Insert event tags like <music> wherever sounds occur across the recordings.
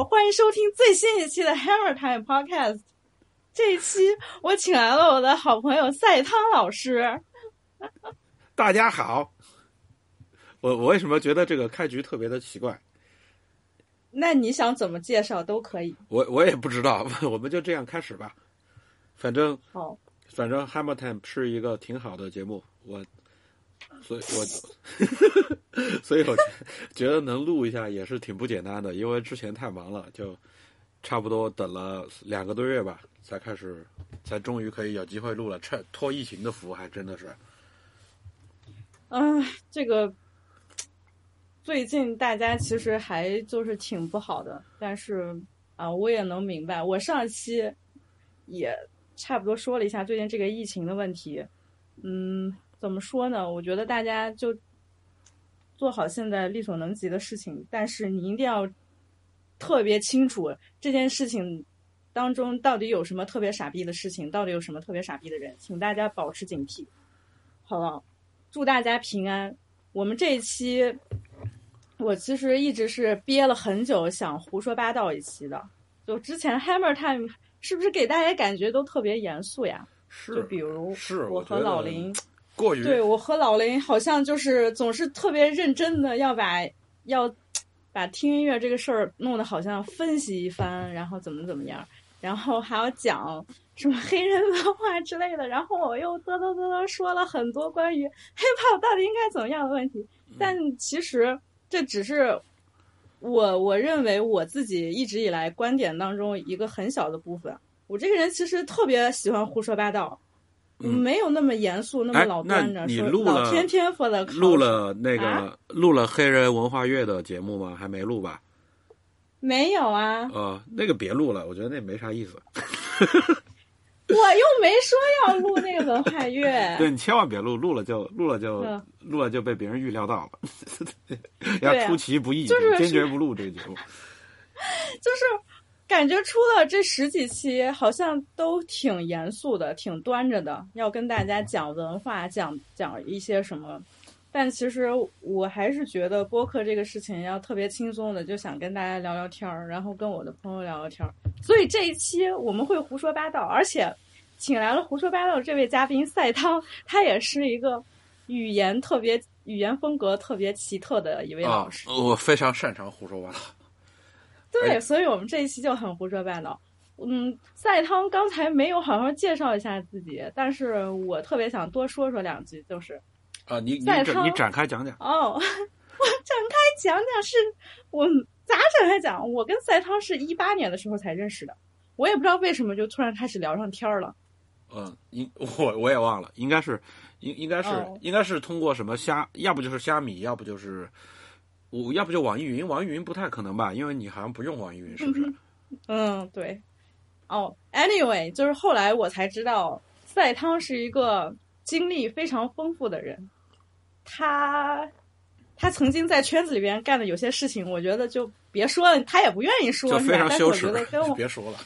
好，欢迎收听最新一期的 Hammer Time Podcast。这一期我请来了我的好朋友赛汤老师。大家好。我我为什么觉得这个开局特别的奇怪？那你想怎么介绍都可以。我我也不知道，<laughs> 我们就这样开始吧。反正好，反正 Hammer Time 是一个挺好的节目，我。所以，我，所以我觉得能录一下也是挺不简单的，因为之前太忙了，就差不多等了两个多月吧，才开始，才终于可以有机会录了。趁托疫情的福，还真的是。唉，这个最近大家其实还就是挺不好的，但是啊，我也能明白。我上期也差不多说了一下最近这个疫情的问题，嗯。怎么说呢？我觉得大家就做好现在力所能及的事情，但是你一定要特别清楚这件事情当中到底有什么特别傻逼的事情，到底有什么特别傻逼的人，请大家保持警惕，好了，祝大家平安。我们这一期，我其实一直是憋了很久，想胡说八道一期的。就之前 Hammer Time 是不是给大家感觉都特别严肃呀？是，就比如是我和老林。过于对我和老林好像就是总是特别认真的要把要把听音乐这个事儿弄得好像分析一番，然后怎么怎么样，然后还要讲什么黑人文化之类的，然后我又嘚嘚嘚嘚说了很多关于 hiphop 到底应该怎么样的问题，但其实这只是我我认为我自己一直以来观点当中一个很小的部分。我这个人其实特别喜欢胡说八道。没有那么严肃，那么老端着，说老天天 for the 录了那个录了黑人文化月的节目吗？还没录吧？没有啊。呃，那个别录了，我觉得那没啥意思。<laughs> 我又没说要录那个文化月。<laughs> 对你千万别录，录了就录了就录了就被别人预料到了，<laughs> 要出其不意，坚决不录这个节目。就是。感觉出了这十几期，好像都挺严肃的，挺端着的，要跟大家讲文化，讲讲一些什么。但其实我还是觉得播客这个事情要特别轻松的，就想跟大家聊聊天儿，然后跟我的朋友聊聊天儿。所以这一期我们会胡说八道，而且请来了胡说八道这位嘉宾赛汤，他也是一个语言特别、语言风格特别奇特的一位老师。我非常擅长胡说八道。对，所以我们这一期就很胡说八道。嗯，赛汤刚才没有好好介绍一下自己，但是我特别想多说说两句，就是啊，你你你展开讲讲哦，<laughs> 我展开讲讲是我咋展开讲？我跟赛汤是一八年的时候才认识的，我也不知道为什么就突然开始聊上天了。嗯，应我我也忘了，应该是应应该是应该是通过什么虾，要不就是虾米，要不就是。我要不就网易云，网易云不太可能吧，因为你好像不用网易云，是不是？嗯，对。哦，anyway，就是后来我才知道，赛汤是一个经历非常丰富的人。他他曾经在圈子里边干的有些事情，我觉得就别说了，他也不愿意说，就非常羞耻。别说了。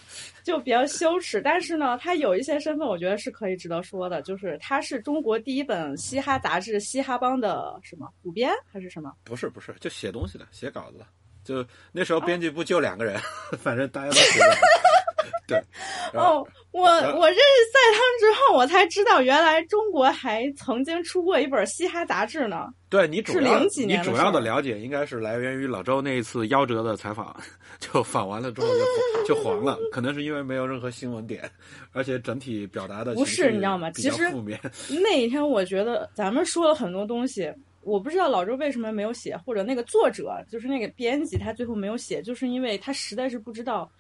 就比较羞耻，但是呢，他有一些身份，我觉得是可以值得说的。就是他是中国第一本嘻哈杂志《嘻哈帮》的什么主编还是什么？不是不是，就写东西的，写稿子的。就那时候编辑部就两个人，<laughs> 反正大家都知道。<laughs> 对。<laughs> 哦，我我认识赛汤之后，我才知道原来中国还曾经出过一本嘻哈杂志呢。对你主要你主要的了解应该是来源于老周那一次夭折的采访，<laughs> 就访完了之后就就黄了，可能是因为没有任何新闻点，而且整体表达的不是你知道吗？其实那一天我觉得咱们说了很多东西，我不知道老周为什么没有写，或者那个作者就是那个编辑他最后没有写，就是因为他实在是不知道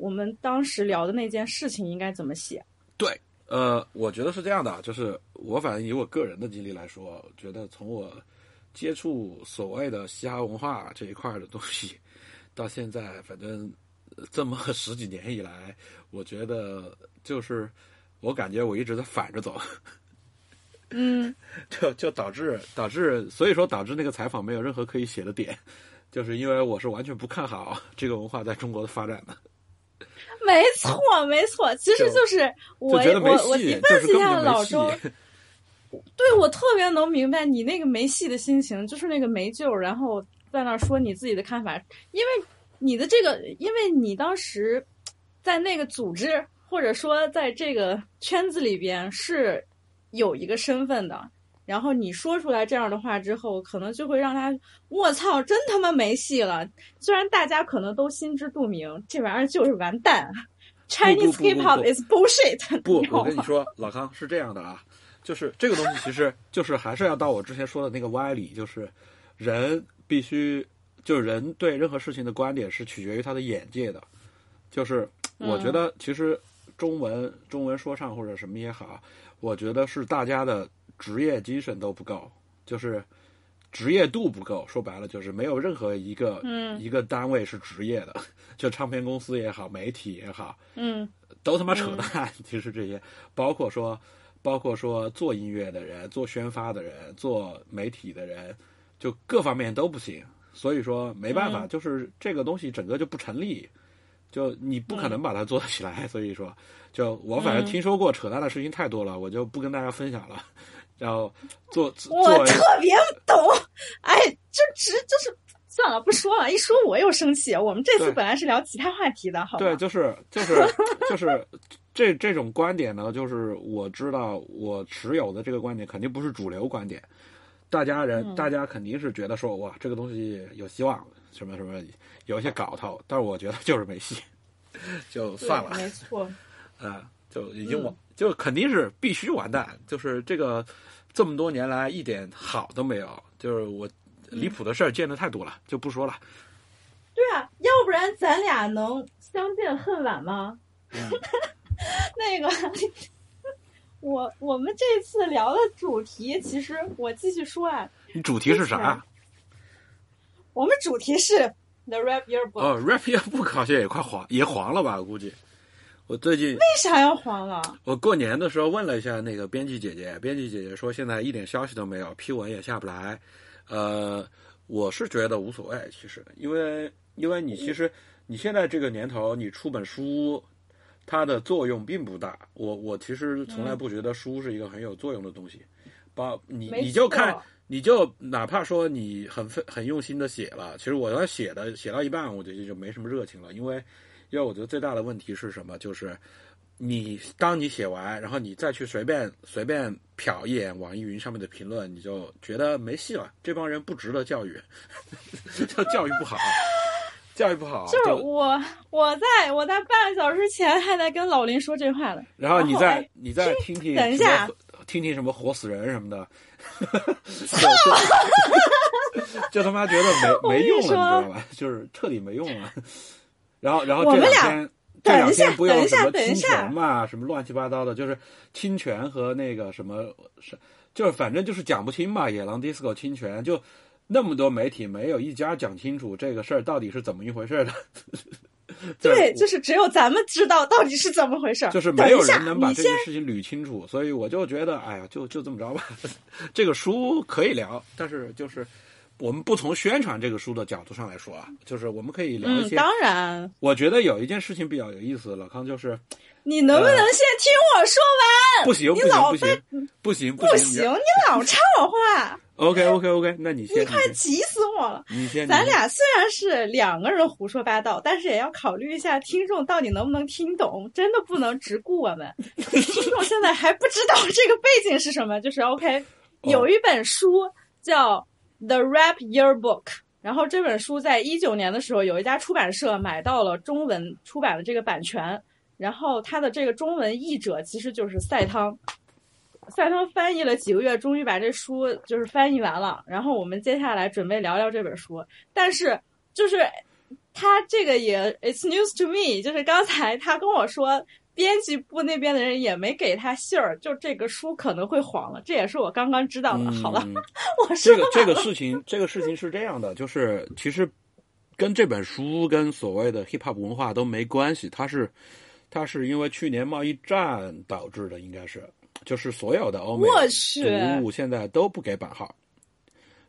我们当时聊的那件事情应该怎么写。对，呃，我觉得是这样的，就是我反正以我个人的经历来说，觉得从我。接触所谓的嘻哈文化这一块的东西，到现在反正这么十几年以来，我觉得就是我感觉我一直在反着走，嗯，<laughs> 就就导致导致所以说导致那个采访没有任何可以写的点，就是因为我是完全不看好这个文化在中国的发展的。<laughs> 没错，没错，<laughs> 其实就是我我我一分析一下老周。<laughs> 对我特别能明白你那个没戏的心情，就是那个没救，然后在那儿说你自己的看法，因为你的这个，因为你当时在那个组织或者说在这个圈子里边是有一个身份的，然后你说出来这样的话之后，可能就会让他我操，真他妈没戏了。虽然大家可能都心知肚明，这玩意儿就是完蛋。Chinese hip hop is bullshit。不，我跟你说，老康是这样的啊。就是这个东西，其实就是还是要到我之前说的那个歪理，就是人必须，就是人对任何事情的观点是取决于他的眼界的。就是我觉得，其实中文中文说唱或者什么也好，我觉得是大家的职业精神都不够，就是职业度不够。说白了，就是没有任何一个一个单位是职业的，<laughs> 就唱片公司也好，媒体也好，嗯，都他妈扯淡。<laughs> 其实这些，包括说。包括说做音乐的人、做宣发的人、做媒体的人，就各方面都不行。所以说没办法，就是这个东西整个就不成立，就你不可能把它做得起来。所以说，就我反正听说过扯淡的事情太多了，我就不跟大家分享了。然后做我特别懂，哎，就直就是算了，不说了，一说我又生气。我们这次本来是聊其他话题的，好对，就是就是就是。<laughs> 这这种观点呢，就是我知道我持有的这个观点肯定不是主流观点，大家人大家肯定是觉得说哇这个东西有希望，什么什么有一些搞头，但是我觉得就是没戏，就算了，没错，啊，<laughs> 就已经完，就肯定是必须完蛋，就是这个这么多年来一点好都没有，就是我离谱的事儿见的太多了，就不说了。对啊，要不然咱俩能相见恨晚吗？<laughs> 那个，<laughs> 我我们这次聊的主题，其实我继续说啊。你主题是啥？我们主题是 The Rap Yearbook。哦，Rap Yearbook 好像也快黄，也黄了吧？我估计。我最近为啥要黄了？我过年的时候问了一下那个编辑姐姐，编辑姐姐说现在一点消息都没有，批文也下不来。呃，我是觉得无所谓，其实，因为因为你其实你现在这个年头，你出本书。它的作用并不大，我我其实从来不觉得书是一个很有作用的东西，把你你就看你就哪怕说你很很用心的写了，其实我要写的写到一半，我觉得就没什么热情了，因为因为我觉得最大的问题是什么，就是你当你写完，然后你再去随便随便瞟一眼网易云上面的评论，你就觉得没戏了，这帮人不值得教育，<laughs> 叫教育不好。教育不好，就是我，我在我在半个小时前还在跟老林说这话呢。然后你再你再听听，等一下，听听什么活死人什么的，<laughs> <laughs> 就他妈觉得没没用了，你知道吧？就是彻底没用了。然后然后这两天这两天不有什么侵权嘛，什么乱七八糟的，就是侵权和那个什么是，就是反正就是讲不清嘛。野狼 DISCO 侵权就。那么多媒体没有一家讲清楚这个事儿到底是怎么一回事的。<laughs> 对，就是只有咱们知道到底是怎么回事。就是没有人能把这件事情捋清楚，所以我就觉得，哎呀，就就这么着吧。<laughs> 这个书可以聊，但是就是我们不从宣传这个书的角度上来说啊，就是我们可以聊一些。当然，我觉得有一件事情比较有意思，老康就是。你能不能先听我说完？不行，你老不行，不行，不行，你老插我话。<laughs> OK，OK，OK，那你先。你快急死我了！你先。咱俩虽然是两个人胡说八道，但是也要考虑一下听众到底能不能听懂，真的不能只顾我们。<laughs> 听众现在还不知道这个背景是什么，就是 OK，有一本书叫《The Rap Yearbook》，然后这本书在一九年的时候，有一家出版社买到了中文出版的这个版权。然后他的这个中文译者其实就是赛汤，赛汤翻译了几个月，终于把这书就是翻译完了。然后我们接下来准备聊聊这本书，但是就是他这个也 it's news to me，就是刚才他跟我说，编辑部那边的人也没给他信儿，就这个书可能会黄了，这也是我刚刚知道的。好了，<laughs> 我说这个这个事情，这个事情是这样的，就是其实跟这本书跟所谓的 hip hop 文化都没关系，它是。它是因为去年贸易战导致的，应该是，就是所有的欧美读物现在都不给版号，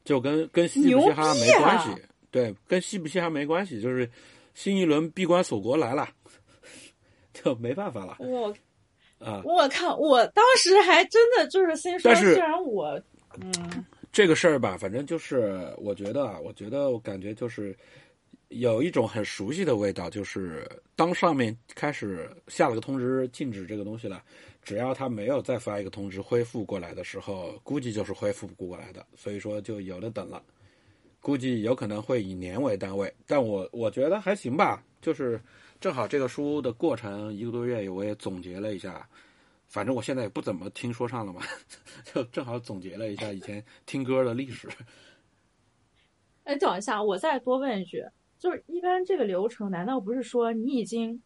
就跟跟嘻不嘻哈没关系，对，跟嘻不嘻哈没关系，就是新一轮闭关锁国来了，<laughs> 就没办法了。我啊，我靠！我当时还真的就是心说，但是虽然我，嗯，这个事儿吧，反正就是我觉得啊，我觉得我感觉就是有一种很熟悉的味道，就是当上面开始下了个通知禁止这个东西了，只要他没有再发一个通知恢复过来的时候，估计就是恢复不过来的，所以说就有的等了。估计有可能会以年为单位，但我我觉得还行吧，就是正好这个书的过程一个多月，我也总结了一下。反正我现在也不怎么听说唱了嘛，<laughs> 就正好总结了一下以前听歌的历史。哎，等一下，我再多问一句，就是一般这个流程，难道不是说你已经，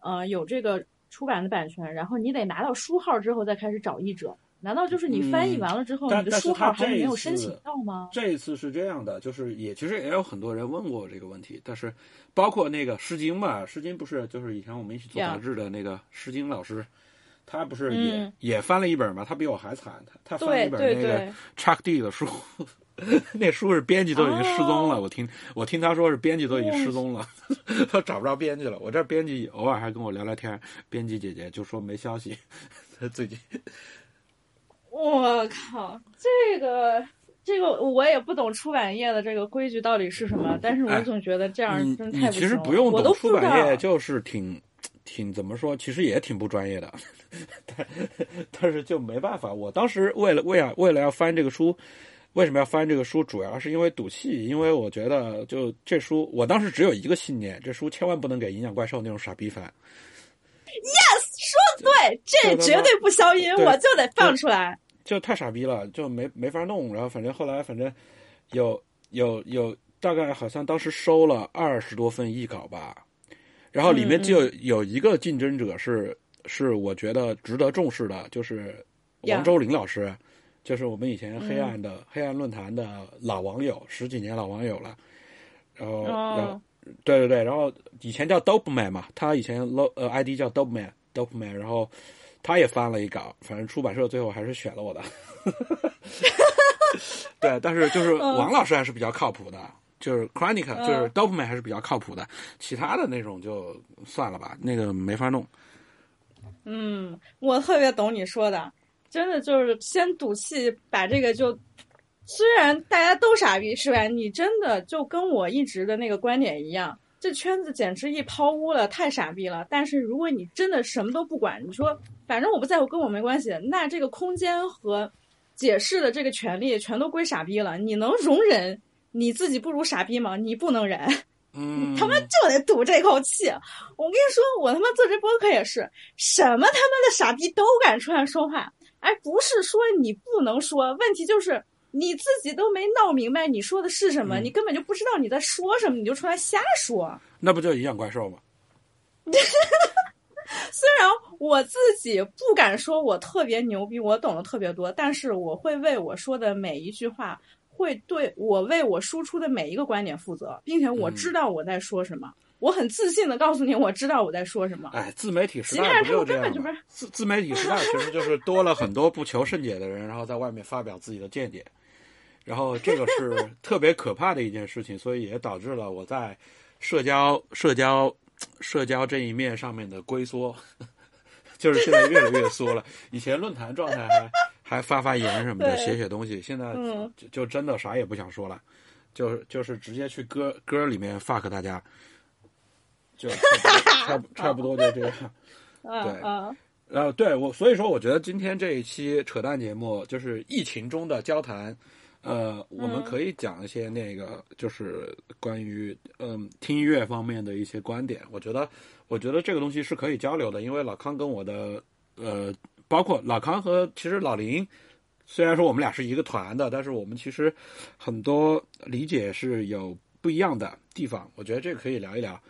呃，有这个出版的版权，然后你得拿到书号之后再开始找译者？难道就是你翻译完了之后，但你的书号还没有申请到吗？这一次是这样的，就是也其实也有很多人问过这个问题，但是包括那个《诗经》嘛，《诗经》不是就是以前我们一起做杂志的那个《诗经》老师，他不是也、嗯也翻了一本嘛？他比我还惨，他他翻了一本那个，Chuck D 的书，<laughs> 那书是编辑都已经失踪了。哦我听我听他说是编辑都已经失踪了，<laughs> 他找不着编辑了。我这编辑偶尔还跟我聊聊天，编辑姐姐就说没消息，<laughs> 他最近。我靠，这个这个我也不懂出版业的这个规矩到底是什么，但是我哎总觉得这样你真你其实太不行了不用懂出版业，就是挺挺怎么说，其实也挺不专业的，<laughs> 但但是就没办法。我当时为了为了为了要翻这个书，为什么要翻这个书？主要是因为赌气，因为我觉得就这书，我当时只有一个信念，这书千万不能给《营养怪兽》那种傻逼翻。说对，这绝对不消音，我就得放出来。就太傻逼了，就没没法弄。然后反正后来反正有有有大概好像当时收了二十多份译稿吧，然后里面就有有一个竞争者是是我觉得值得重视的，就是王周林老师，就是我们以前黑暗的、黑暗论坛的老网友，十几年老网友了。然后，然后哦，对对对，然后以前叫 Dope Man 嘛，他以前 lo 呃 ID 叫 Dope Man Dope Man，然后他也翻了一稿，反正出版社最后还是选了我的。<laughs> 对，但是就是王老师还是比较靠谱的，就是 Chronica 嗯就是 Dope Man 还是比较靠谱的，其他的那种就算了吧，那个没法弄。嗯，我特别懂你说的，真的就是先赌气把这个就，虽然大家都傻逼是吧？你真的就跟我一直的那个观点一样，这圈子简直一抛污了，太傻逼了。但是如果你真的什么都不管，你说反正我不在乎，跟我没关系，那这个空间和解释的这个权利全都归傻逼了。你能容忍你自己不如傻逼吗？你不能忍。<laughs> 嗯，他妈就得赌这口气。我跟你说，我他妈做这播客也是，什么他妈的傻逼都敢出来说话。哎，不是说你不能说，问题就是你自己都没闹明白你说的是什么，嗯你根本就不知道你在说什么，你就出来瞎说。<laughs> 那不就营养怪兽吗？<laughs> 虽然我自己不敢说我特别牛逼，我懂得特别多，但是我会为我说的每一句话，会对我为我输出的每一个观点负责，并且我知道我在说什么。我很自信的告诉你，我知道我在说什么。哎，自媒体时代不就这样？吗自自媒体时代其实就是多了很多不求甚解的人，然后在外面发表自己的见解，然后这个是特别可怕的一件事情，所以也导致了我在社交、社交、社交这一面上面的龟缩，<laughs> 就是现在越来越缩了。以前论坛状态还还发发言什么的，写写东西，现在嗯就就真的啥也不想说了，就是就是直接去歌歌里面 fuck 大家。就差不 <laughs> 差不多就这样。<laughs> 嗯对嗯呃，对我，所以说我觉得今天这一期扯淡节目就是疫情中的交谈，呃，我们嗯可以讲一些那个就是关于嗯、听音乐方面的一些观点。我觉得，我觉得这个东西是可以交流的，因为老康跟我的呃，包括老康和其实老林，虽然说我们俩是一个团的，但是我们其实很多理解是有不一样的地方。我觉得这个可以聊一聊，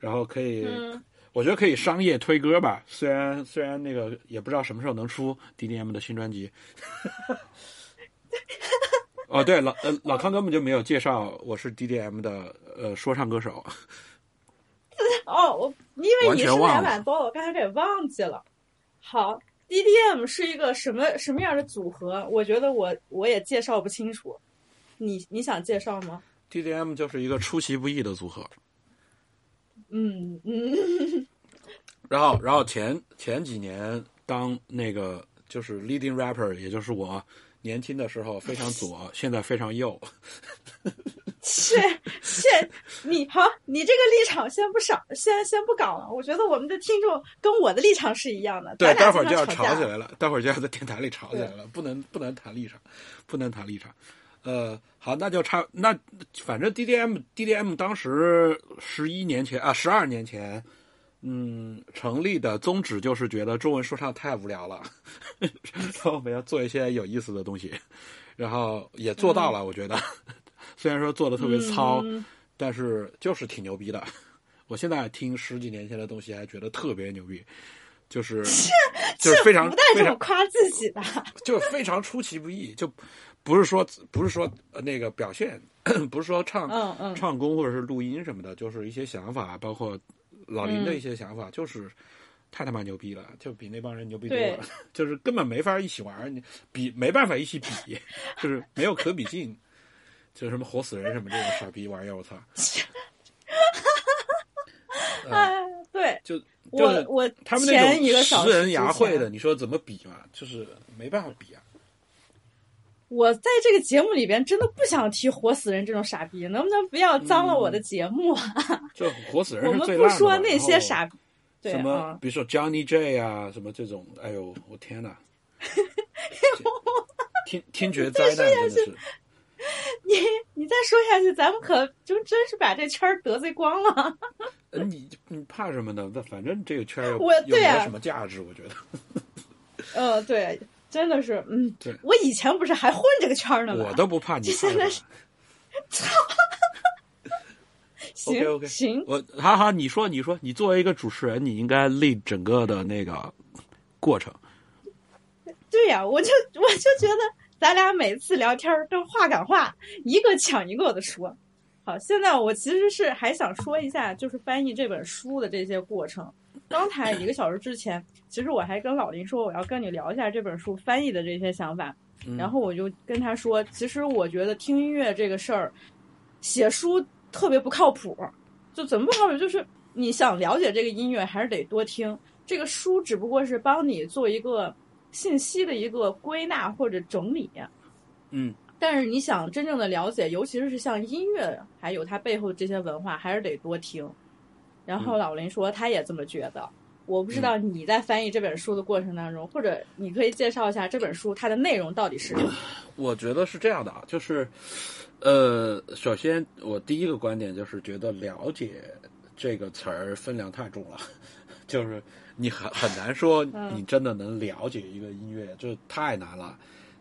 然后可以。嗯，我觉得可以商业推歌吧，虽然虽然那个也不知道什么时候能出 DDM 的新专辑。哦，对，老呃老康根本就没有介绍我是 DDM 的呃说唱歌手。哦，我因为你是两碗包，我刚才给忘记了。好，DDM 是一个什么什么样的组合？我觉得我我也介绍不清楚。你你想介绍吗？DDM 就是一个出其不意的组合。嗯嗯 <laughs> 然后然后前前几年当那个就是 leading rapper，也就是我年轻的时候非常左，<laughs> 现在非常右。是是，你好，你这个立场先不少，先先不搞了。我觉得我们的听众跟我的立场是一样的。对，待会儿就要吵起来了，待会儿就要在电台里吵起来了，不能不能谈立场，不能谈立场。呃，好，那就差那反正 DDM DDM 当时十一年前啊，十二年前，嗯，成立的宗旨就是觉得中文说唱太无聊了，<laughs> 然后我们要做一些有意思的东西，然后也做到了，我觉得，<laughs> 虽然说做的特别糙，嗯但是就是挺牛逼的。我现在听十几年前的东西，还觉得特别牛逼，就是就是非常不带这么夸自己的。就非常出其不意，就不是说不是说呃那个表现，<coughs> 不是说唱、嗯嗯唱功或者是录音什么的，就是一些想法，包括老林嗯的一些想法，就是太他妈牛逼了，就比那帮人牛逼多了，<laughs> 就是根本没法一起玩儿，你比没办法一起比，<laughs> 就是没有可比性。就是什么活死人什么这种傻逼玩意儿，我操！<laughs> 哎，对就就我我他们那前一个种小时人牙之前慧的，你说怎么比嘛？就是没办法比啊。我在这个节目里边真的不想提活死人这种傻逼，能不能不要脏了我的节目啊？<laughs> 就活死人我们不说那些，傻，对什么啊，比如说 Johnny J 啊，什么这种，哎呦，我天哪！<laughs> 听听觉灾难真的是，你你再说下去，咱们可就真是把这圈儿得罪光了。呃你你怕什么呢？那反正这个圈儿又我又对啊没有什么价值，我觉得。嗯，对，真的是，嗯，对我以前不是还混这个圈儿呢吗？我都不怕你现在什是操。行行，我好好，你说你说，你作为一个主持人，你应该立整个的那个过程。对呀、我就 <laughs> 我就觉得咱俩每次聊天儿都话赶话，一个抢一个的说。好，现在我其实是还想说一下，就是翻译这本书的这些过程。刚才一个小时之前，其实我还跟老林说，我要跟你聊一下这本书翻译的这些想法。嗯然后我就跟他说，其实我觉得听音乐这个事儿，写书特别不靠谱。就怎么不靠谱？就是你想了解这个音乐，还是得多听。这个书只不过是帮你做一个信息的一个归纳或者整理。嗯，但是你想真正的了解，尤其是像音乐，还有它背后这些文化，还是得多听。然后老林说他也这么觉得。我不知道你在翻译这本书的过程当中，或者你可以介绍一下这本书它的内容到底是什么？<coughs> 我觉得是这样的啊，就是，呃，首先我第一个观点就是觉得“了解”这个词儿分量太重了，<laughs> 就是你很很难说嗯你真的能了解一个音乐，这太难了。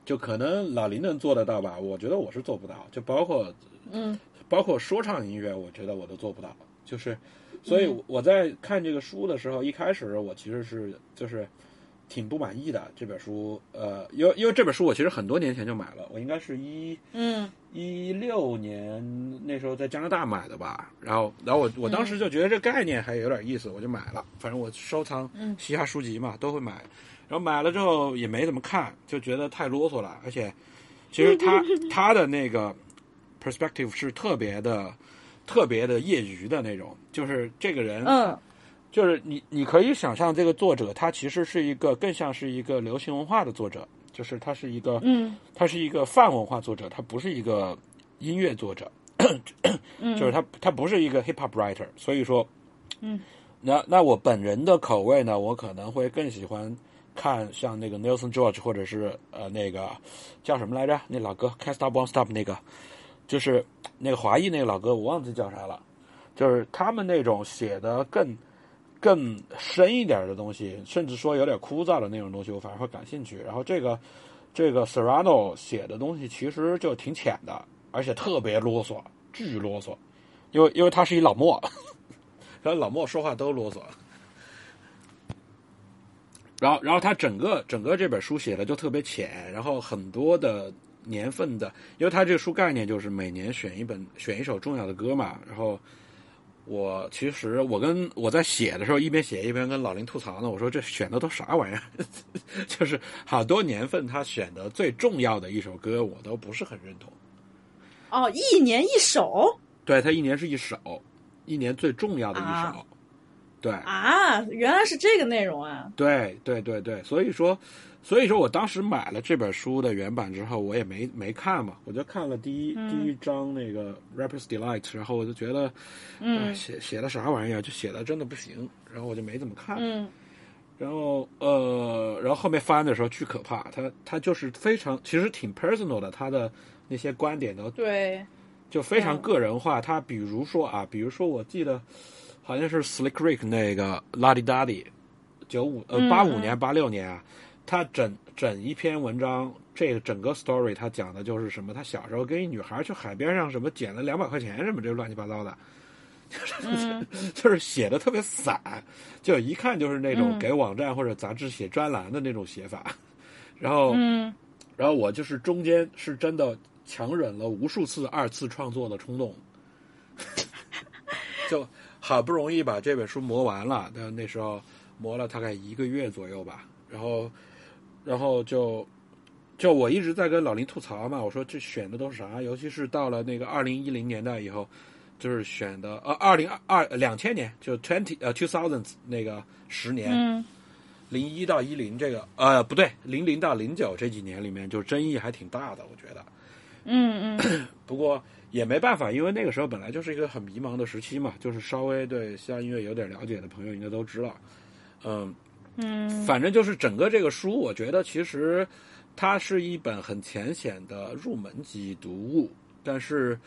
就可能老林能做得到吧，我觉得我是做不到。就包括嗯包括说唱音乐，我觉得我都做不到。就是，所以嗯我在看这个书的时候，一开始我其实是就是挺不满意的。这本书，呃，因为因为这本书我其实很多年前就买了，我应该是一嗯一六年那时候在加拿大买的吧。然后，然后我我当时就觉得这概念还有点意思，我就买了。反正我收藏嗯嘻哈书籍嘛，都会买。然后买了之后也没怎么看，就觉得太啰嗦了，而且其实他他 <laughs> 的那个 perspective 是特别的。特别的业余的那种，就是这个人，嗯。就是你，你可以想象这个作者，他其实是一个更像是一个流行文化的作者，就是他是一个，嗯。他是一个泛文化作者，他不是一个音乐作者，嗯，<coughs> 就是他他不是一个 hip hop writer，所以说，嗯，那那我本人的口味呢，我可能会更喜欢看像那个 Nelson George 或者是呃那个叫什么来着，那老哥 Can't Stop Won't Stop 那个，就是那个华裔那个老哥，我忘记叫啥了，就是他们那种写的更更深一点的东西，甚至说有点枯燥的那种东西，我反而会感兴趣。然后这个这个 Serrano 写的东西其实就挺浅的，而且特别啰嗦，巨啰嗦，因为因为他是一老莫，<laughs> 然后老莫说话都啰嗦。然后，然后他整个整个这本书写的就特别浅，然后很多的年份的，因为他这个书概念就是每年选一本选一首重要的歌嘛。然后我其实我跟我在写的时候一边写一边跟老林吐槽呢，我说这选的都啥玩意儿？<laughs> 就是好多年份他选的最重要的一首歌，我都不是很认同。哦，一年一首，对他一年是一首，一年最重要的一首。啊对啊，原来是这个内容啊！对对对对，所以说，所以说我当时买了这本书的原版之后，我也没没看嘛，我就看了第一、嗯。第一章那个 Rapper's Delight，然后我就觉得，嗯。哎写写的啥玩意儿，就写的真的不行，然后我就没怎么看。嗯。然后呃，然后后面翻的时候巨可怕，他他就是非常其实挺 personal 的，他的那些观点都对，就非常嗯。个人化。他比如说啊，比如说我记得好像是 Slick Rick 那个 La Di Da Di，九五呃嗯八五年嗯八六年啊，他整整一篇文章，这个整个 story 他讲的就是什么？他小时候跟一女孩去海边上什么捡了两百块钱什么这乱七八糟的，嗯 <laughs> 就是写的特别散，就一看就是那种嗯给网站或者杂志写专栏的那种写法。然后，嗯然后我就是中间是真的强忍了无数次二次创作的冲动，<laughs> 就好不容易把这本书磨完了，但那时候磨了大概一个月左右吧，然后，然后就。就我一直在跟老林吐槽嘛，我说这选的都是啥？尤其是到了那个二零一零年代以后，就是选的呃二零二两千年就 twenty 呃 two thousands 那个十年，嗯零一到一零这个呃不对，零零到零九这几年里面就争议还挺大的，我觉得。嗯嗯 <clears throat> 不过也没办法，因为那个时候本来就是一个很迷茫的时期嘛，就是稍微对西洋音乐有点了解的朋友应该都知道。嗯，嗯反正就是整个这个书，我觉得其实它是一本很浅显的入门级读物，但是。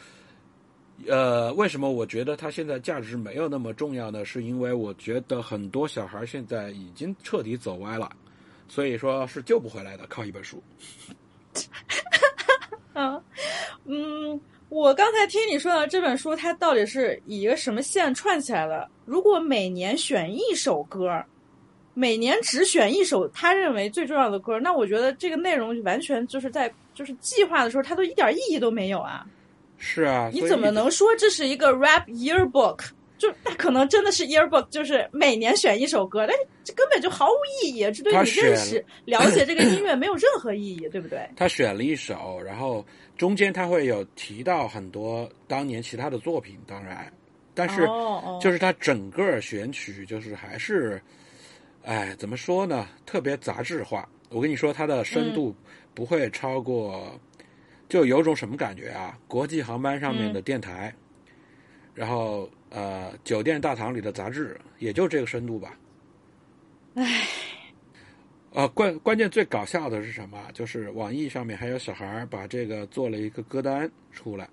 呃，为什么我觉得它现在价值没有那么重要呢？是因为我觉得很多小孩现在已经彻底走歪了，所以说是救不回来的，靠一本书。啊 <laughs> 嗯，我刚才听你说的这本书，它到底是以一个什么线串起来的？如果每年选一首歌，每年只选一首他认为最重要的歌，那我觉得这个内容完全就是在就是计划的时候，它都一点意义都没有啊！是啊，你怎么能说这是一个 rap yearbook？就那可能真的是 yearbook，就是每年选一首歌，但是这根本就毫无意义，这对你认识、了解这个音乐没有任何意义，对不对？他选了一首，然后中间他会有提到很多当年其他的作品，当然，但是就是他整个选曲就是还是，哎，怎么说呢？特别杂志化。我跟你说，它的深度不会超过，就有种什么感觉啊？国际航班上面的电台，然后呃，酒店大堂里的杂志，也就这个深度吧。唉，呃，关关键最搞笑的是什么？就是网易上面还有小孩把这个做了一个歌单出来。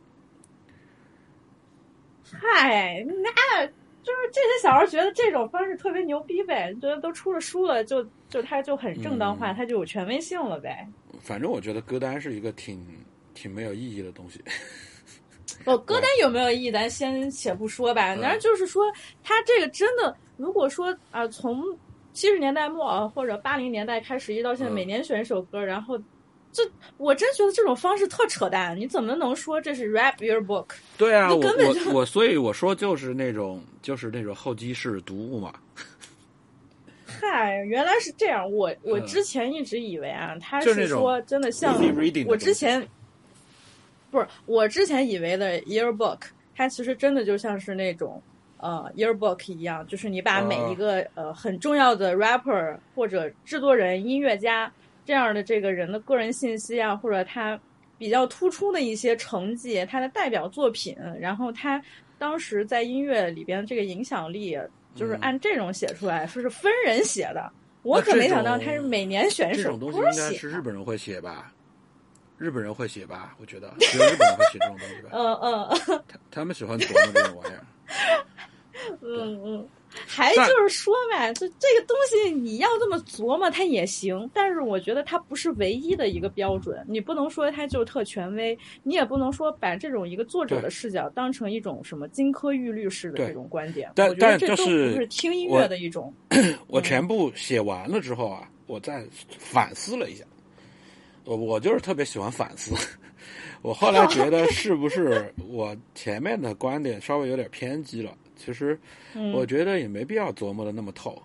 嗨，那就是这些小孩觉得这种方式特别牛逼呗，觉得都出了书了，就就他就很正当化，嗯他就有权威性了呗。反正我觉得歌单是一个挺挺没有意义的东西。<laughs> 哦，歌单有没有意义，咱先且不说吧。嗯然后就是说，他这个真的，如果说啊、从七十年代末啊或者八零年代开始，一直到现在，嗯每年选一首歌，然后这我真觉得这种方式特扯淡。你怎么能说这是 rap your book？对啊，我根本就我我，所以我说就是那种就是那种厚积式读物嘛。<laughs> 嗨，原来是这样。我我嗯之前一直以为啊，他是说真的像的我之前不是我之前以为的 yearbook，它其实真的就像是那种呃 yearbook 一样，就是你把每一个、呃很重要的 rapper 或者制作人、音乐家这样的这个人的个人信息啊，或者他比较突出的一些成绩，他的代表作品，然后他当时在音乐里边这个影响力，就是嗯按这种写出来，说是分人写的。我可没想到他是每年选手这种东西应该是日本人会写吧？日本人会写吧？我觉得只有日本人会写这种东西吧。<laughs> 嗯嗯他他们喜欢琢磨这种玩意儿。嗯 <laughs> 嗯，<laughs> 还就是说呗，这这个东西你要这么琢磨它也行，但是我觉得它不是唯一的一个标准，你不能说它就特权威，你也不能说把这种一个作者的视角当成一种什么金科玉律式的这种观点。但但这都就是不是听音乐的一种。<clears throat> 我全部写完了之后啊，我再反思了一下，我我就是特别喜欢反思。<laughs> 我后来觉得是不是我前面的观点稍微有点偏激了？其实嗯，我觉得也没必要琢磨的那么透。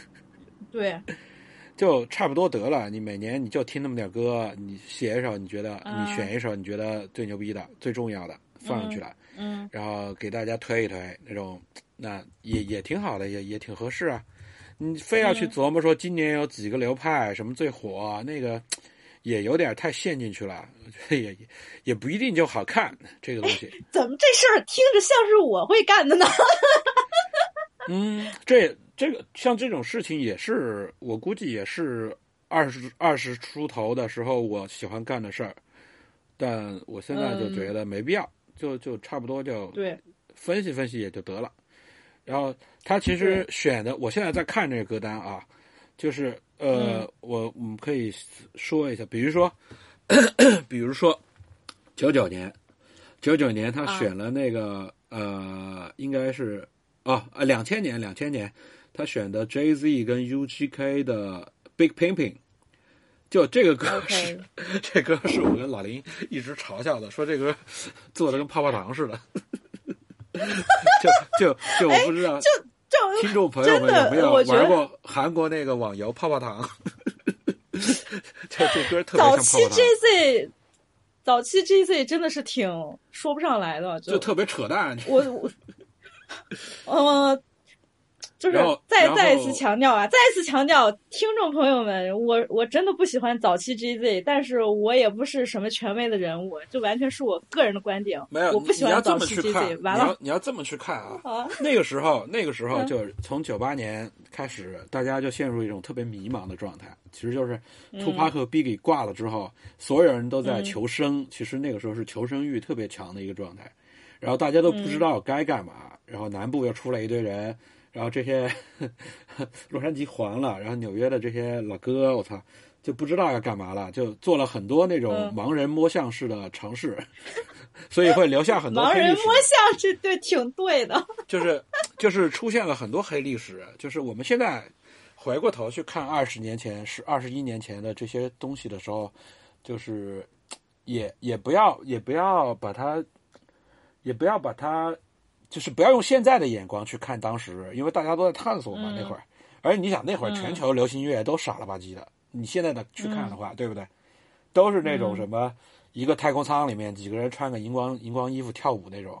<laughs> 对，<laughs> 就差不多得了。你每年你就听那么点歌，你写一首你觉得，啊你选一首你觉得最牛逼的、最重要的放上去了，嗯然后给大家推一推，那种那也也挺好的，也也挺合适啊。你非要去嗯琢磨说今年有几个流派什么最火，那个也有点太陷进去了，我觉得也也也不一定就好看这个东西。<laughs> 怎么这事儿听着像是我会干的呢？<laughs> 嗯，这这个像这种事情也是，我估计也是二十二十出头的时候我喜欢干的事儿，但我现在就觉得没必要，就就差不多就对，分析分析也就得了。然后他其实选的，我现在在看这个歌单啊，就是呃，嗯我我们可以说一下，比如说，<clears throat> 比如说九九年，九九年他啊选了那个、呃，应该是哦呃两千年两千年他选的 Jay Z 跟 U.G.K 的 Big Pimpin'。就这个歌是 <laughs> 这歌是我跟老林一直嘲笑的，说这歌 <laughs> 做的跟泡泡糖似的。<laughs> 就就就我不知道，这听众朋友们有没有玩过韩国那个网游泡泡糖？<laughs> 这这歌特别早期像泡泡糖，JZ，早期 JZ 真的是挺说不上来的，就特别扯淡。<laughs> 我我，呃，就是再再一次强调啊，再一次强调，听众朋友们，我我真的不喜欢早期 GZ，但是我也不是什么权威的人物，就完全是我个人的观点。没有，我不喜欢早期，GZ，完了要你要这么去看啊。啊，那个时候，那个时候嗯就是从九八年开始，大家就陷入一种特别迷茫的状态。其实就是嗯图帕克、Biggie 挂了之后，所有人都在求生。其实那个时候是求生欲特别强的一个状态，然后大家都不知道该干嘛。然后南部又出来一堆人，然后这些 <laughs> 洛杉矶黄了，然后纽约的这些老哥，我操，就不知道要干嘛了，就做了很多那种嗯盲人摸象式的尝试，<laughs> 所以会留下很多盲人摸象，是对挺对的。<laughs> 就是就是出现了很多黑历史，就是我们现在回过头去看二十年前、是二十一年前的这些东西的时候，就是也也不要也不要把它，也不要把它，就是不要用现在的眼光去看当时，因为大家都在探索嘛、嗯那会儿，而你想那会儿嗯全球流行音乐都傻了吧唧的，你现在的去看的话，对不对？都是那种嗯什么一个太空舱里面几个人穿个荧光荧光衣服跳舞那种。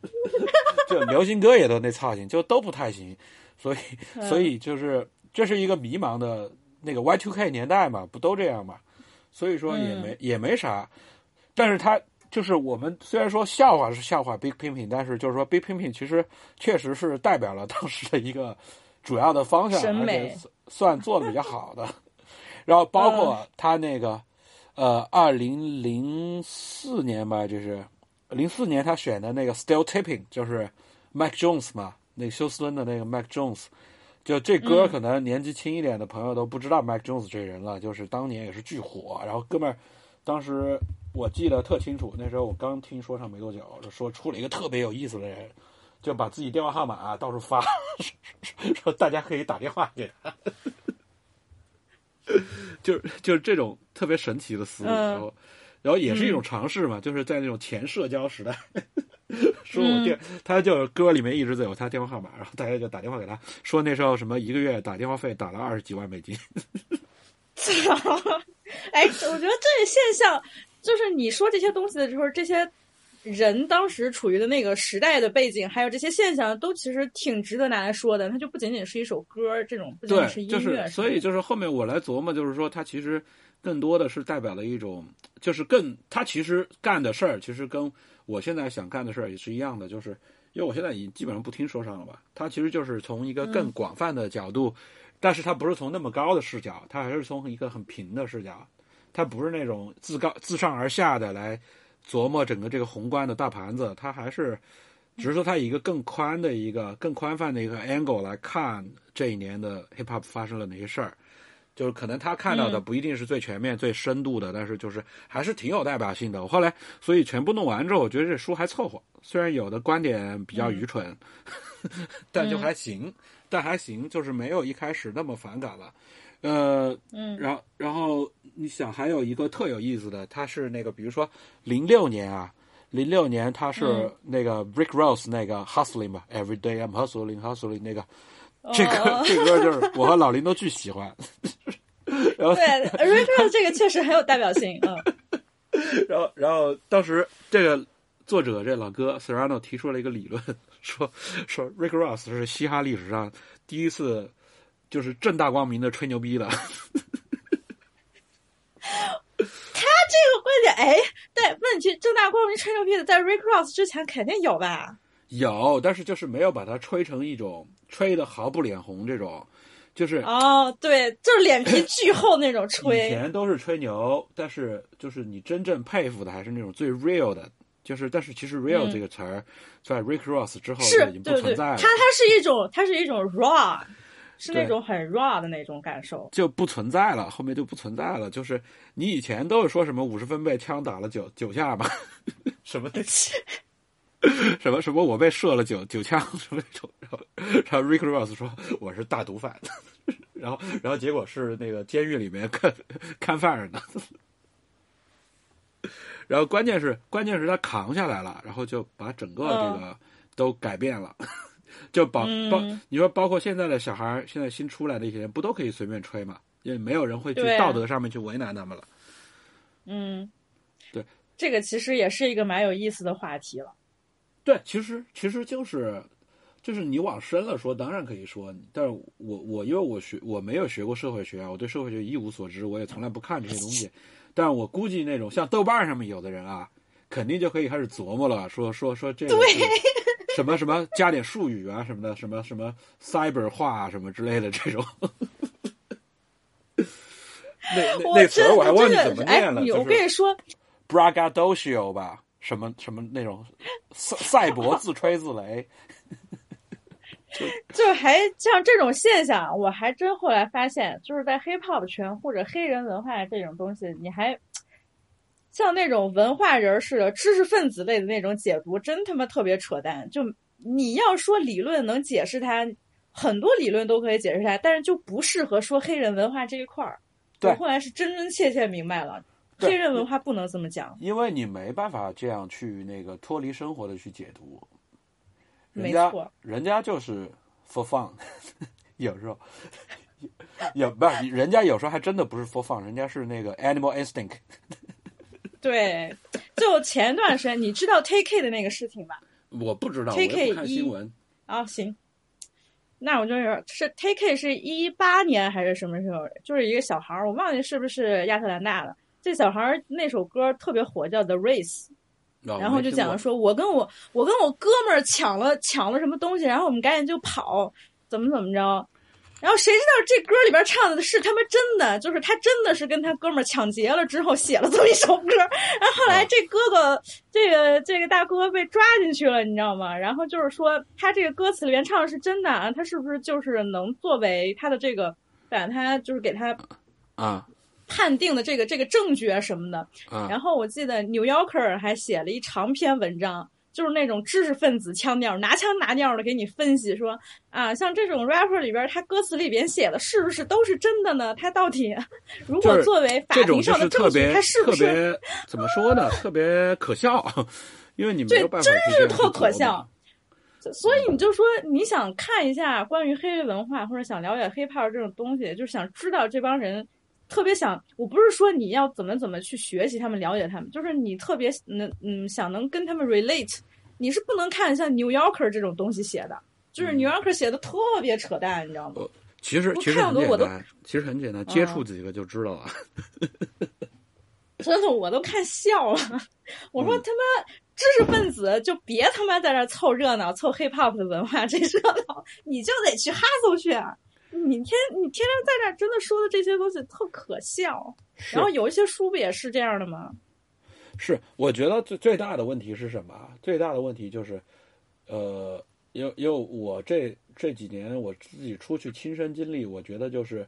<laughs> 就流行歌也都那操性，就都不太行，所以嗯所以就是这是一个迷茫的那个 Y two K 年代嘛，不都这样嘛？所以说也没、也没啥，但是它就是我们虽然说笑话是笑话 Big Pimpin，但是就是说 Big Pimpin 其实确实是代表了当时的一个主要的方向，而审美且算做的比较好的。然后包括他那个呃，二零零四年吧，就是零四年他选的那个 Still Tipping，就是 Mike Jones 嘛，那个休斯敦的那个 Mike Jones。就这歌可能年纪轻一点的朋友都不知道 Mike Jones 这人了，就是当年也是巨火。然后哥们儿，当时我记得特清楚，那时候我刚听说唱没多久，就说出了一个特别有意思的人，就把自己电话号码、到处发，说 <laughs> 说大家可以打电话给他。就是就是这种特别神奇的思路，嗯。然后然后也是一种尝试嘛，就是在那种前社交时代，<laughs> 说我电、他就歌里面一直都有他电话号码，然后大家就打电话给他，说那时候什么一个月打电话费打了二十几万美金，<laughs> 哎，我觉得这现象就是你说这些东西的时候，这些人当时处于的那个时代的背景，还有这些现象，都其实挺值得拿来说的。它就不仅仅是一首歌，这种不仅仅是对，音就乐，是所以就是后面我来琢磨，就是说它其实更多的是代表了一种，就是更它其实干的事儿，其实跟我现在想干的事儿也是一样的，就是因为我现在已经基本上不听说唱了吧，它其实就是从一个更广泛的角度，但是它不是从那么高的视角，它还是从一个很平的视角，他不是那种自高自上而下的来琢磨整个这个宏观的大盘子，他还是。只是说他以一个更宽的一个、更宽泛的一个 angle 来看这一年的 hip hop 发生了哪些事儿，就是可能他看到的嗯不一定是最全面、最深度的，但是就是还是挺有代表性的。我后来所以全部弄完之后，我觉得这书还凑合，虽然有的观点比较愚蠢，但就还行，但还行，就是没有一开始那么反感了。呃，嗯然后然后你想还有一个特有意思的，他是那个比如说零六年啊。零六年他是嗯那个 Rick Ross 那个 Hustling 吧，Every Day I'm Hustling Hustling 那个，这个 <laughs> 这歌就是我和老林都巨喜欢。<laughs> 然后对 Rick Ross 这个确实很有代表性，嗯。<laughs> 然后，然后当时这个作者这老哥 Serrano 提出了一个理论，说说 Rick Ross 是嘻哈历史上第一次就是正大光明的吹牛逼的。<laughs> 他这个观点，哎，但问题正大光明吹牛逼的，在 Rick Ross 之前肯定有吧？有，但是就是没有把它吹成一种吹的毫不脸红这种。就是哦，对，就是脸皮巨厚那种吹。以前都是吹牛，但是就是你真正佩服的还是那种最 real 的。就是，但是其实 real 这个词儿在 Rick Ross 之后已经不存在了。它它是一种，它是一种 raw，是那种很 raw 的那种感受，就不存在了。后面就不存在了。就是你以前都是说什么五十分贝枪打了九九下吧，<laughs> 什么东西 <laughs> 什么什么我被射了九九枪什么那种。然后然后 Rick Ross 说我是大毒贩。<laughs> 然后，然后结果是那个监狱里面看看犯人的，然后关键是关键是他扛下来了，然后就把整个这个都改变了，<laughs> 就包包你说包括现在的小孩，现在新出来的一些人，不都可以随便吹嘛？因为没有人会去道德上面去为难他们了。嗯，对，这个其实也是一个蛮有意思的话题了。对，其实其实就是。就是你往深了说，当然可以说，但是我我因为我学我没有学过社会学，我对社会学一无所知，我也从来不看这些东西。<laughs> 但是我估计那种像豆瓣上面有的人啊，肯定就可以开始琢磨了，说说说这个什么什么加点术语啊什么的，什么什么 cyber 化什么之类的这种。<laughs> 那那那词儿我还忘记怎么念了，我跟你说，bragadocio 吧，什么什么那种赛赛博自吹自擂。<laughs> <laughs> 就还像这种现象，我还真后来发现，就是在 hip hop 圈或者黑人文化这种东西，你还像那种文化人似的知识分子类的那种解读，真他妈特别扯淡。就你要说理论能解释它，很多理论都可以解释它，但是就不适合说黑人文化这一块儿。我后来是真真切切明白了，黑人文化不能这么讲，因为你没办法这样去那个脱离生活的去解读。没错，人家就是 for fun，<laughs> 有时候也不是人家有时候还真的不是 for fun，人家是那个 animal instinct。<laughs> 对，就前段时间你知道 Take K 的那个事情吧？我不知道，Take 看新闻啊，行，那我就是是 Take K 是一八年还是什么时候？就是一个小孩儿，我忘记是不是亚特兰大了。这小孩儿那首歌特别火，叫 The Race。然后就讲了说，我跟我我跟我哥们儿抢了抢了什么东西，然后我们赶紧就跑，怎么怎么着，然后谁知道这歌里边唱的是他妈真的，就是他真的是跟他哥们儿抢劫了之后写了这么一首歌，然后后来这哥哥这个这个大哥被抓进去了，你知道吗？然后就是说他这个歌词里面唱的是真的啊，他是不是就是能作为他的这个把他就是给他啊。判定的这个这个证据啊什么的，然后我记得《New Yorker》还写了一长篇文章，就是那种知识分子腔调，拿腔拿调的给你分析说啊，像这种 rapper 里边，他歌词里边写的是不是都是真的呢？他到底如果作为法庭上的证据，他是不是怎么说呢？特别可笑，因为你没有办法。真是特可笑。所以你就说你想看一下关于黑人文化，或者想了解 hip hop 这种东西，就是想知道这帮人。特别想，我不是说你要怎么怎么去学习他们、了解他们，就是你特别能嗯想能跟他们 relate，你是不能看像 New Yorker 这种东西写的，就是 New Yorker 写的特别扯淡，你知道吗？其实其实很简单，其实很简单，接触几个就知道了。<laughs> 真的，我都看笑了。我说他妈知识分子就别他妈在这凑热闹，凑 hip hop 的文化这热闹，你就得去哈搜去。你天，你天天在这真的说的这些东西特可笑，然后有一些书不也是这样的吗？是，我觉得最最大的问题是什么？最大的问题就是，呃，因因为我这这几年我自己出去亲身经历，我觉得就是，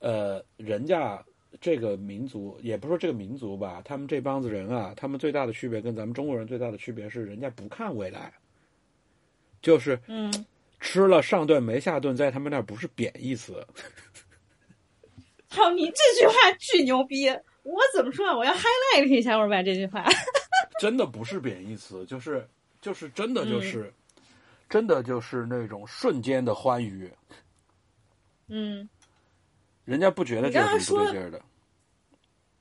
呃，人家这个民族，也不说这个民族吧，他们这帮子人啊，他们最大的区别跟咱们中国人最大的区别是，人家不看未来，就是嗯。吃了上顿没下顿，在他们那儿不是贬义词。<laughs> 好，你这句话巨牛逼！我怎么说？我要 highlight 一下，我把这句话。<laughs> 真的不是贬义词，就是就是真的就是，真的就是那种瞬间的欢愉，嗯，人家不觉得这有什么不对劲儿的。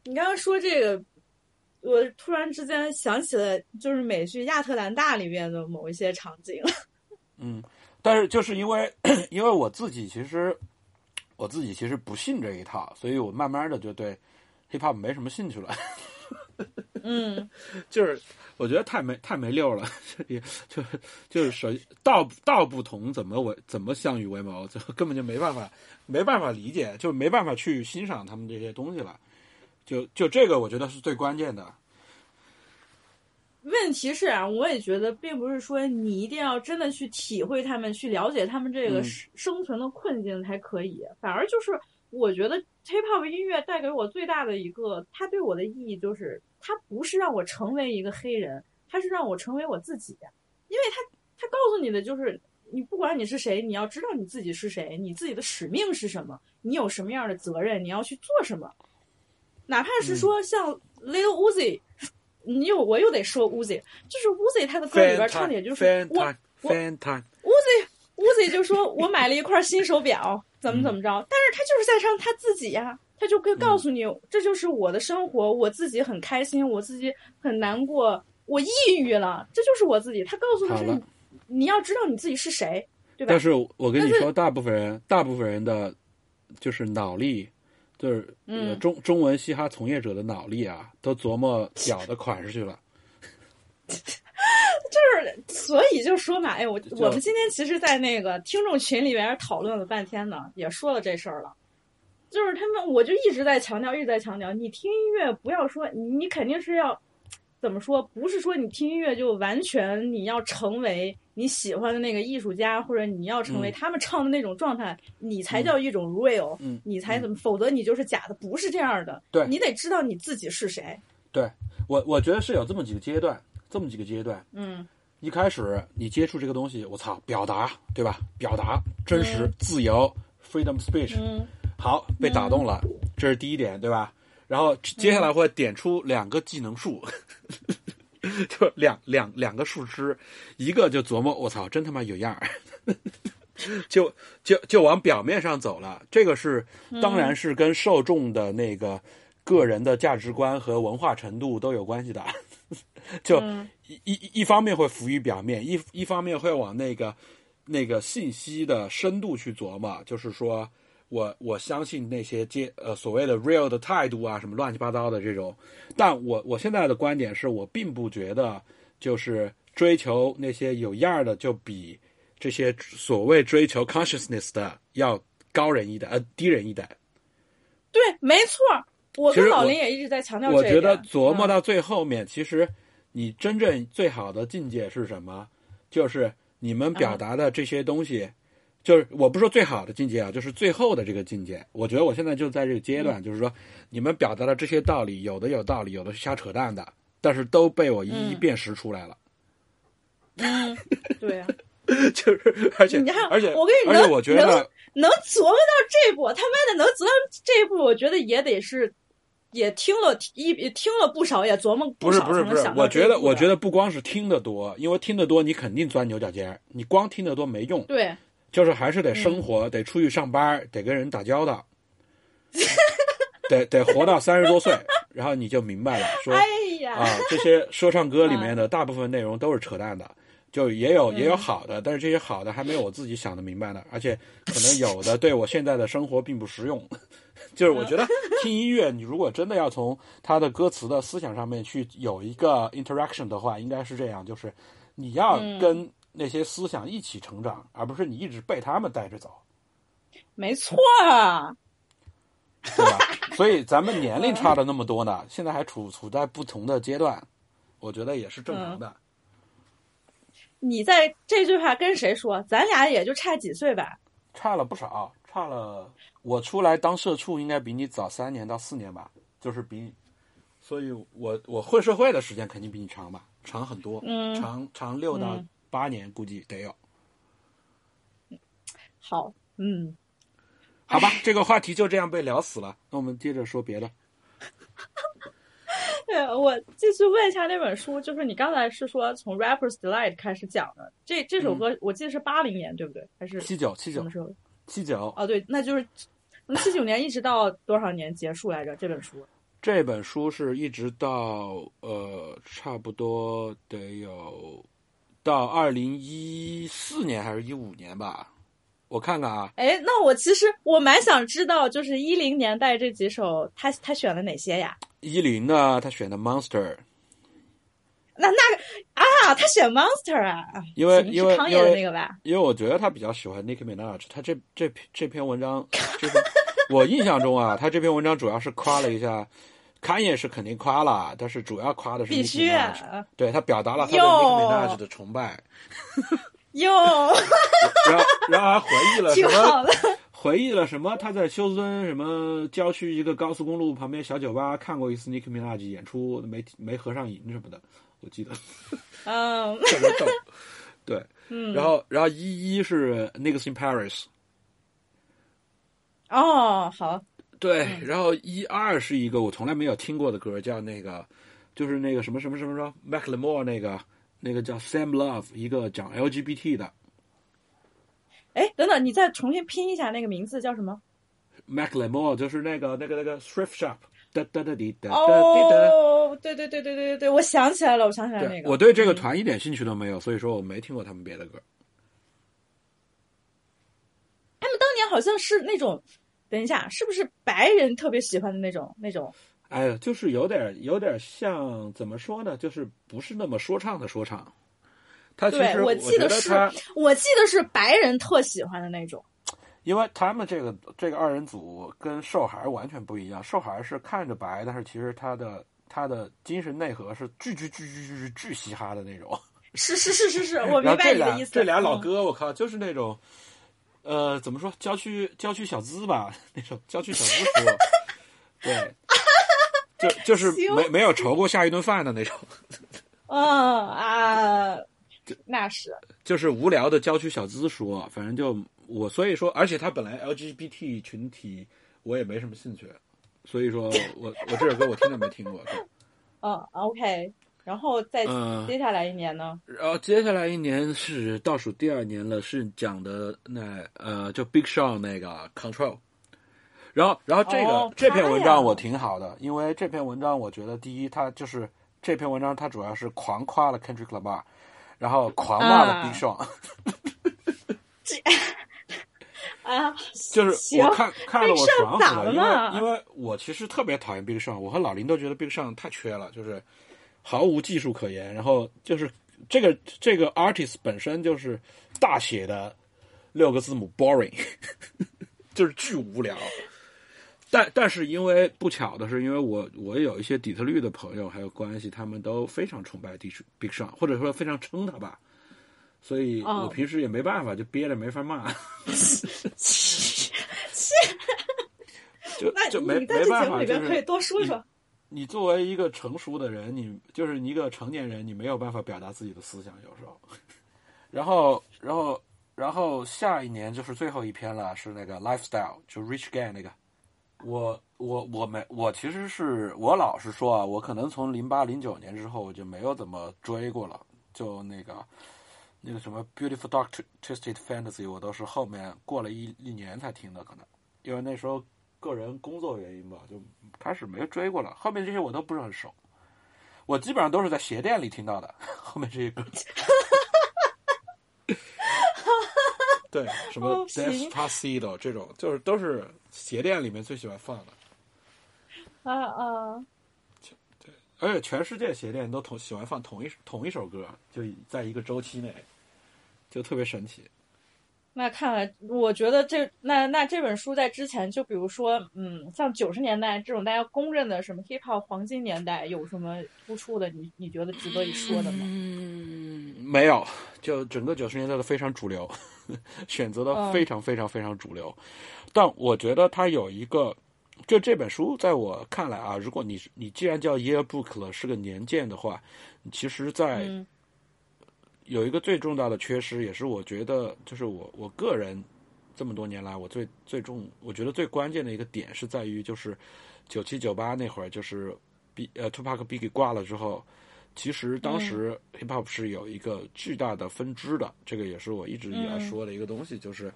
你刚刚说这个，我突然之间想起了就是美剧《亚特兰大》里面的某一些场景。<laughs> 嗯，但是就是因为 <coughs> 因为我自己其实我自己其实不信这一套，所以我慢慢的就对 hip hop 没什么兴趣了。嗯，<laughs> 就是我觉得太没太没溜了，<laughs> 也就就是首道道不同，怎么为怎么相与为谋，就根本就没办法没办法理解，就没办法去欣赏他们这些东西了。就就这个，我觉得是最关键的。问题是啊，我也觉得，并不是说你一定要真的去体会他们，去了解他们这个生存的困境才可以。反而就是，我觉得 hip hop 音乐带给我最大的一个，它对我的意义就是，它不是让我成为一个黑人，它是让我成为我自己。因为它，它告诉你的就是，你不管你是谁，你要知道你自己是谁，你自己的使命是什么，你有什么样的责任，你要去做什么。哪怕是说像 Lil Uzi，你又我又得说 Uzi，就是 Uzi 他的歌里边唱的也就是我我 Uzi Uzi 就说我买了一块新手表，怎么怎么着，但是他就是在唱他自己呀，他就可以告诉你，这就是我的生活，我自己很开心，我自己很难过，我抑郁了，这就是我自己。他告诉的是，你要知道你自己是谁，对吧？但是我跟你说，大部分人，大部分人的就是脑力。就是中中文嘻哈从业者的脑力啊，都琢磨表的款式去了。<laughs> 就是，所以就说嘛，哎，我我们今天其实，在那个听众群里边讨论了半天呢，也说了这事儿了。就是他们，我就一直在强调，一直在强调，你听音乐不要说，你肯定是要怎么说？不是说你听音乐就完全你要成为。你喜欢的那个艺术家，或者你要成为他们唱的那种状态，你才叫一种 real，嗯你才怎么？否则你就是假的，不是这样的。对，你得知道你自己是谁。对我，我觉得是有这么几个阶段，这么几个阶段。嗯，一开始你接触这个东西，我操，表达，对吧？表达真实、自由，freedom speech。嗯，好，被打动了，这是第一点，对吧？然后接下来会点出两个技能树。<laughs> 就两两两个树枝，一个就琢磨我操，真他妈有样儿，<laughs> 就就就往表面上走了。这个是当然是跟受众的那个个人的价值观和文化程度都有关系的。<laughs> 就一一一方面会浮于表面，一一方面会往那个那个信息的深度去琢磨，就是说。我我相信那些接呃所谓的 real 的态度啊，什么乱七八糟的这种，但我我现在的观点是我并不觉得就是追求那些有样儿的就比这些所谓追求 consciousness 的要高人一等呃低人一等。对，没错，我跟老林也一直在强调。我觉得琢磨到最后面，其实你真正最好的境界是什么？就是你们表达的这些东西。就是我不说最好的境界啊，就是最后的这个境界。我觉得我现在就在这个阶段，就是说你们表达的这些道理，有的有道理，有的是瞎扯淡的，但是都被我一一辨识出来了。<laughs> 嗯，对啊，<laughs> 就是而且你而且我跟你而且我觉得能琢磨到这步，他妈的能琢磨这一步，我觉得也得是也听了一听了不少，也琢磨不少。不是不是不是，我觉得我觉得不光是听得多，因为听得多你肯定钻牛角尖，你光听得多没用。对。就是还是得生活，得出去上班，得跟人打交道，得得活到三十多岁，然后你就明白了，说啊，这些说唱歌里面的大部分内容都是扯淡的，就也有也有好的，但是这些好的还没有我自己想的明白呢，而且可能有的对我现在的生活并不实用。就是我觉得听音乐，你如果真的要从他的歌词的思想上面去有一个 interaction 的话，应该是这样，就是你要跟。那些思想一起成长，而不是你一直被他们带着走。没错，啊对吧？所以咱们年龄差了那么多呢，现在还处处在不同的阶段，我觉得也是正常的。你在这句话跟谁说？咱俩也就差几岁吧？差了不少，差了。我出来当社畜应该比你早三年到四年吧？就是比，所以我我混社会的时间肯定比你长吧？长很多，嗯，长长六到。八年估计得有。好，嗯，好吧，这个话题就这样被聊死了。那我们接着说别的。对，<laughs> 我继续问一下那本书，就是你刚才是说从《Rapper's Delight》开始讲的，这这首歌我记得是八零年，对不对？还是七九七九什么时候？七九哦，对，那就是从七九年一直到多少年结束来着？这本书这本书是一直到呃，差不多得有到二零一四年还是一五年吧？我看看啊，哎，那我其实我蛮想知道，就是一零年代这几首，他他选了哪些呀？一零呢，他选的 Monster，那那个啊，他选 Monster 啊，因为因为是康也的因为那个吧？因为我觉得他比较喜欢 Nicki Minaj，他这这这篇文章 <laughs> 就是我印象中啊，他这篇文章主要是夸了一下。侃也是肯定夸了，但是主要夸的是必须啊对他表达了他对 Nicki Minaj 的崇拜，哟，然后然后还回忆了什么。回忆了什么？他在休斯敦什么郊区一个高速公路旁边小酒吧看过一次 Nicki Minaj 演出，没没合上瘾什么的，我记得嗯。<laughs> 特别逗。对，嗯，然后然后一一是 Niggas in Paris，哦，好，对，嗯。然后一二是一个我从来没有听过的歌，叫那个就是那个什么什么什么什么 Macklemore 那个那个叫 Sam Love，一个讲 LGBT 的哎，等等，你再重新拼一下那个名字叫什么？Macklemore，就是那个那个那个 Thrift Shop，哒哒哒滴哒哒滴哒。哦，对对对对对对对，我想起来了，我想起来那对，个。我对这个嗯团一点兴趣都没有，所以说我没听过他们别的歌。他们当年好像是那种，等一下，是不是白人特别喜欢的那种那种？哎呀，就是有点有点像怎么说呢？就是不是那么说唱的说唱。他其实我记得是我记得是白人特喜欢的那种。<tsk> 因为他们这个这个二人组跟瘦孩完全不一样。瘦孩是看着白，但是其实他的他的精神内核是巨巨巨巨巨巨巨嘻哈的那种。<laughs> 是是是是是，我明白你的意思。俩这俩老嗯哥，我靠，就是那种，呃，怎么说，郊区郊区小资吧，<laughs> 那种郊区小资说，<laughs> 对，就就是没没有愁过下一顿饭的那种，嗯啊，那是就是无聊的郊区小资说，反正就我所以说，而且他本来 LGBT 群体我也没什么兴趣，所以说我我这首歌我听都没听过。<laughs> 嗯 OK，然后再嗯接下来一年呢？然后接下来一年是倒数第二年了，是讲的那呃，就 Big Sean 那个 Control。然后，然后这个、哦这篇文章我挺好的，因为这篇文章我觉得第一，它就是这篇文章它主要是狂夸了 Kendrick Lamar，然后狂骂了啊。Big Sean，、<laughs> 啊，就是我看看了我爽死了因为因为我其实特别讨厌 Big Sean，我和老林都觉得 Big Sean 太缺了，就是毫无技术可言，然后就是这个这个 artist 本身就是大写的六个字母 boring，<laughs> 就是巨无聊。但但是因为不巧的是，因为我我有一些底特律的朋友还有关系，他们都非常崇拜 Big Big Sean，或者说非常称他吧，所以哦我平时也没办法，就憋着没法骂。<laughs> <laughs> 就那就没没办法，目里边可以就是多说说。你作为一个成熟的人，你就是一个成年人，你没有办法表达自己的思想，有时候。<laughs> 然后，然后，然后下一年就是最后一篇了，是那个 lifestyle，就 Rich Gang 那个。我我我没我其实是我老实说啊，我可能从零八零九年之后我就没有怎么追过了，就那个那个什么 Beautiful Doctor Twisted Fantasy，我都是后面过了一一年才听的，可能因为那时候个人工作原因吧，就开始没追过了。后面这些我都不是很熟，我基本上都是在鞋店里听到的。<laughs> 后面这些歌，<laughs> 对，什么 Despacito 这种，就是都是鞋店里面最喜欢放的。啊啊，对而且全世界鞋店都同喜欢放同一同一首歌，就在一个周期内，就特别神奇。那看来，我觉得这那那这本书在之前，就比如说，嗯，像九十年代这种大家公认的什么 hip hop 黄金年代，有什么突出的？你你觉得值得一说的吗？嗯，没有，就整个九十年代的非常主流，<laughs> 选择的嗯非常非常非常主流。但我觉得它有一个，就这本书在我看来啊，如果你你既然叫 yearbook 了，是个年鉴的话，其实在嗯有一个最重大的缺失，也是我觉得就是我我个人这么多年来我最最重，我觉得最关键的一个点是在于就是九七九八那会儿就是 B 呃 Tupac Biggie 挂了之后，其实当时 hip hop 是有一个巨大的分支的，这个也是我一直以来说的一个东西，就是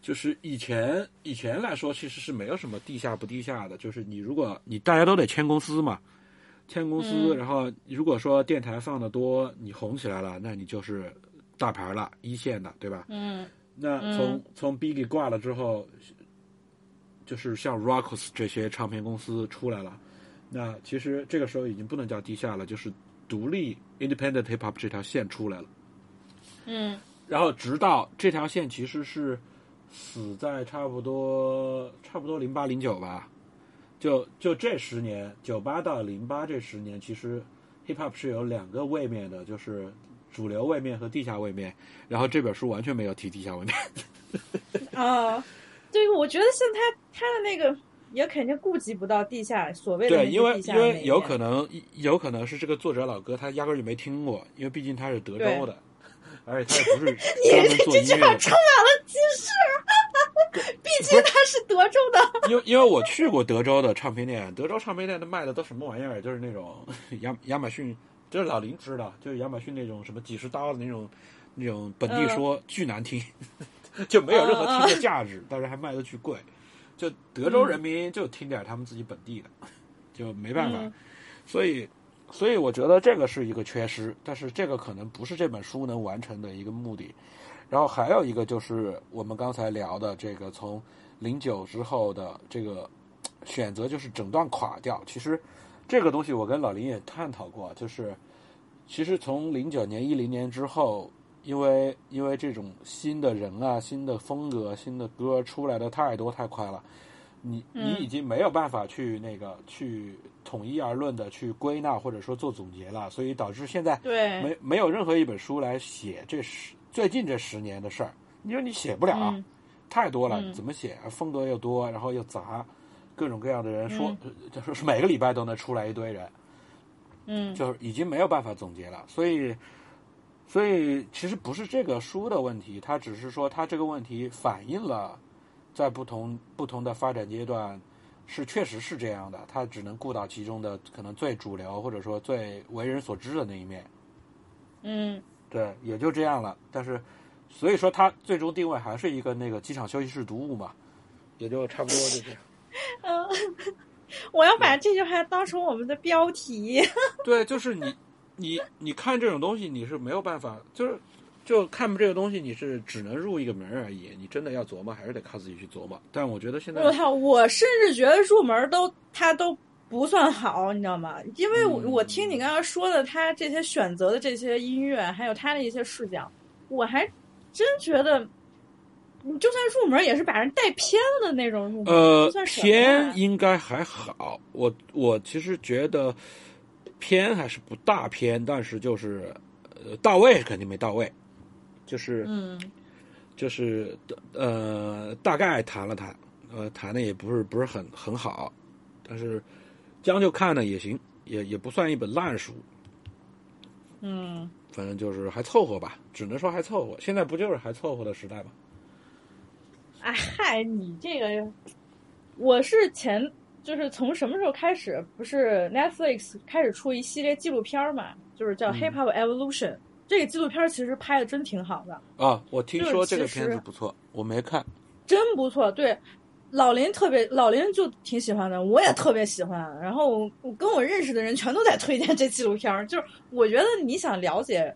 就是以前以前来说其实是没有什么地下不地下的，就是你如果你大家都得签公司嘛，签公司，然后如果说电台放的多，你红起来了，那你就是大牌了，一线的，对吧？嗯。那从、从 Biggie 挂了之后，就是像 Rockus 这些唱片公司出来了，那其实这个时候已经不能叫地下了，就是独立 Independent Hip Hop 这条线出来了。嗯。然后直到这条线其实是死在差不多差不多零八零九吧，就就这十年，九八到零八这十年，其实 hip hop 是有两个位面的，就是主流位面和地下位面。然后这本书完全没有提地下位面。<laughs> 啊，对，我觉得像他他的那个也肯定顾及不到地下所谓的对，因为因为有可能有可能是这个作者老哥他压根儿就没听过，因为毕竟他是德州的，而且他也不是 <laughs> 专门做音乐的。充满了歧视，<laughs> 毕竟他是德州的。因为因为我去过德州的唱片店，德州唱片店的卖的都什么玩意儿？就是那种 <laughs> 亚亚马逊，就是老林知道，就是亚马逊那种什么几十刀的那种那种本地说、巨难听，<laughs> 就没有任何听的价值，但是还卖的巨贵。就德州人民就听点他们自己本地的，就没办法。嗯所以，所以我觉得这个是一个缺失，但是这个可能不是这本书能完成的一个目的。然后还有一个就是我们刚才聊的这个从零九之后的这个选择，就是整段垮掉。其实这个东西我跟老林也探讨过，就是其实从零九年、一零年之后，因为因为这种新的人啊、新的风格、新的歌出来的太多太快了，你你已经没有办法去那个去统一而论的去归纳或者说做总结了，所以导致现在对，没没有任何一本书来写这十最近这十年的事儿，你说你写不了，嗯太多了，嗯怎么写？风格又多，然后又杂，各种各样的人说，就是每个礼拜都能出来一堆人，嗯就是已经没有办法总结了。所以，所以其实不是这个书的问题，它只是说它这个问题反映了在不同不同的发展阶段是确实是这样的，它只能顾到其中的可能最主流或者说最为人所知的那一面。嗯对，也就这样了。但是，所以说它最终定位还是一个那个机场休息室读物嘛，也就差不多就这样。<laughs> 嗯，我要把这句话当成我们的标题。<laughs> 对，就是你，你，你看这种东西，你是没有办法，就是就看这个东西，你是只能入一个门而已。你真的要琢磨，还是得靠自己去琢磨。但我觉得现在我操！我甚至觉得入门都他都不算好，你知道吗？因为我、嗯我听你刚刚说的，他这些选择的这些音乐，还有他的一些视角，我还真觉得，你就算入门，也是把人带偏了的那种入门。呃偏应该还好。我我其实觉得偏还是不大偏，但是就是呃到位肯定没到位，就是。嗯就是呃大概谈了谈，呃谈的也不是不是很很好，但是将就看呢也行，也也不算一本烂书，嗯反正就是还凑合吧，只能说还凑合。现在不就是还凑合的时代吗？哎嗨，你这个，我是前就是从什么时候开始？不是 Netflix 开始出一系列纪录片儿嘛，就是叫《嗯 Hip Hop Evolution》。这个纪录片儿其实拍的真挺好的，啊，我听说这个片子不错，我没看。真不错。对，老林特别，老林就挺喜欢的，我也特别喜欢。然后我跟我认识的人全都在推荐这纪录片儿，就是我觉得你想了解，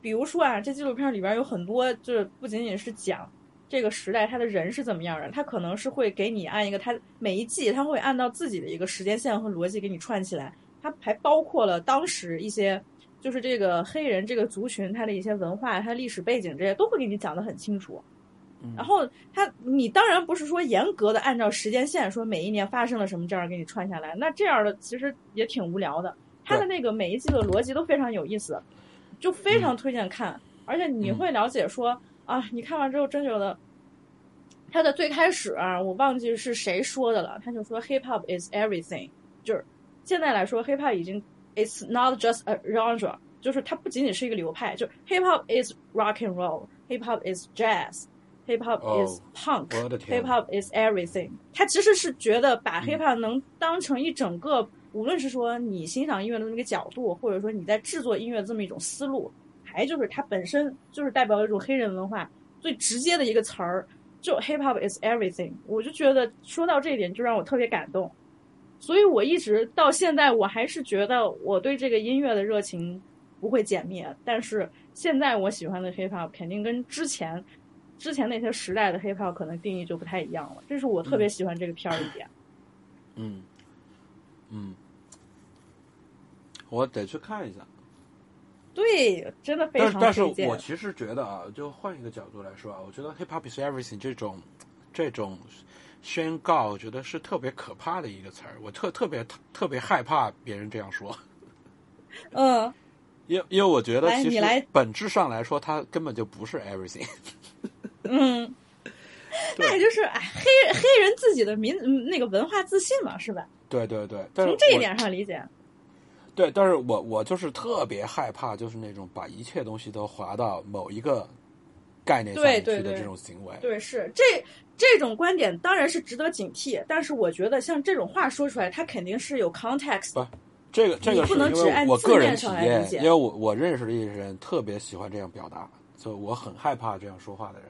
比如说啊，这纪录片里边有很多，就是不仅仅是讲这个时代他的人是怎么样的，他可能是会给你按一个他每一季他会按照自己的一个时间线和逻辑给你串起来，他还包括了当时一些。就是这个黑人这个族群，他的一些文化、他历史背景这些都会给你讲得很清楚。然后他，你当然不是说严格的按照时间线说每一年发生了什么这样给你串下来，那这样的其实也挺无聊的。他的那个每一季的逻辑都非常有意思，就非常推荐看。而且你会了解说、啊，你看完之后真觉得，他的最开始啊，我忘记是谁说的了，他就说 hip hop is everything，就是现在来说 hip hop 已经 it's not just a genre，就是它不仅仅是一个流派，就 hip hop is rock and roll，hip hop is jazz。Hip hop is 哦 punk,、我的天 hip hop is everything。他其实是觉得把 hip hop 能当成一整个无论是说你欣赏音乐的那个角度，或者说你在制作音乐这么一种思路，还就是它本身就是代表一种黑人文化最直接的一个词儿，就 hip hop is everything。我就觉得说到这一点，就让我特别感动。所以我一直到现在，我还是觉得我对这个音乐的热情不会减灭。但是现在我喜欢的 hip hop 肯定跟之前之前那些时代的 hip hop 可能定义就不太一样了。这是我特别喜欢这个片儿一点。嗯嗯，我得去看一下。对，真的非常但是但是我其实觉得啊，就换一个角度来说啊，我觉得 hip hop is everything 这种这种宣告，我觉得是特别可怕的一个词儿。我特特别特别害怕别人这样说，嗯，因因为我觉得其实本质上来说，它根本就不是 everything。嗯，那也就是哎，黑黑人自己的民嗯那个文化自信嘛，是吧？对对对，从这一点上理解。对，但是我我就是特别害怕，就是那种把一切东西都划到某一个概念下对对对面去的这种行为。对，是这这种观点当然是值得警惕，但是我觉得像这种话说出来，它肯定是有 context 不。这个这个是因不能只按为我个人体验，因为我我认识的一些人特别喜欢这样表达，所以我很害怕这样说话的人，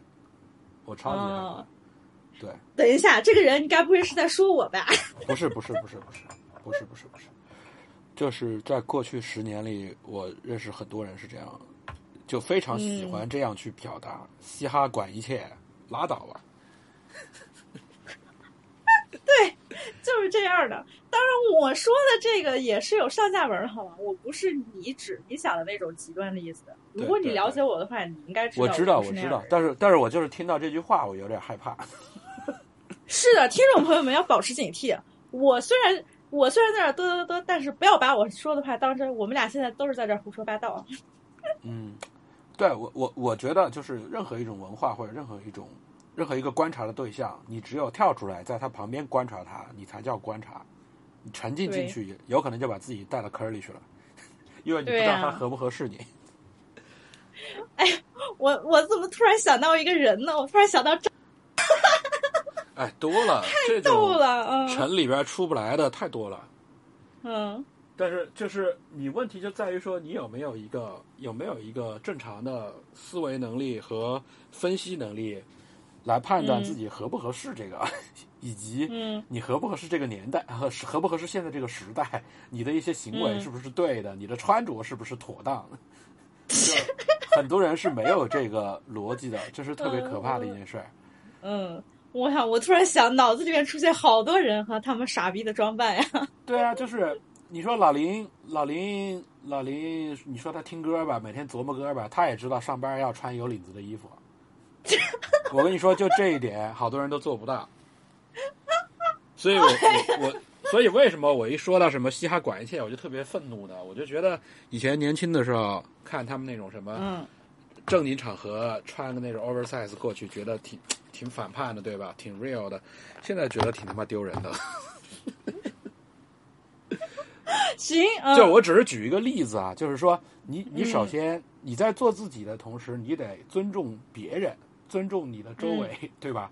我超级害怕。哦对，等一下，这个人你该不会是在说我吧？不是不是不是不是不是不是不是，就是在过去十年里，我认识很多人是这样，就非常喜嗯欢这样去表达，嘻哈管一切，拉倒吧。<laughs> 就是这样的。当然，我说的这个也是有上下文儿，好吗？我不是你指你想的那种极端的意思。如果你了解我的话，你应该知道我知道我知道，但是但是我就是听到这句话，我有点害怕。<laughs> 是的，听众朋友们要保持警惕。我虽然我虽然在这儿嘚嘚嘚嘚，但是不要把我说的话当真。我们俩现在都是在这儿胡说八道。嗯，对我我我觉得就是任何一种文化或者任何一种任何一个观察的对象，你只有跳出来在他旁边观察他，你才叫观察。你沉浸进去，有可能就把自己带到坑里去了，<laughs> 因为你不知道他合不合适你。<laughs> 哎我我怎么突然想到一个人呢？我突然想到这 <laughs> 哎，多了太逗了，嗯城里边出不来的太多了。嗯但是就是你问题就在于说，你有没有一个有没有一个正常的思维能力和分析能力，来判断嗯自己合不合适这个，以及嗯你合不合适这个年代，合 <laughs> 合不合适现在这个时代，你的一些行为嗯是不是对的，你的穿着是不是妥当？就 <laughs> 很多人是没有这个逻辑的，这是特别可怕的一件事儿。嗯，我想我突然想，脑子里面出现好多人和他们傻逼的装扮呀。<laughs> 对啊，就是你说老林，老林，老林，你说他听歌吧，每天琢磨歌吧，他也知道上班要穿有领子的衣服。<laughs> 我跟你说，就这一点，好多人都做不到。所以我我我，所以为什么我一说到什么嘻哈管一切，我就特别愤怒呢？我就觉得以前年轻的时候看他们那种什么嗯正经场合穿个那种 oversize 过去，觉得挺挺反叛的，对吧？挺 real 的。现在觉得挺他妈丢人的。<laughs> 行，嗯就我只是举一个例子啊，就是说，你你嗯首先你在做自己的同时，你得尊重别人，尊重你的周围，对吧？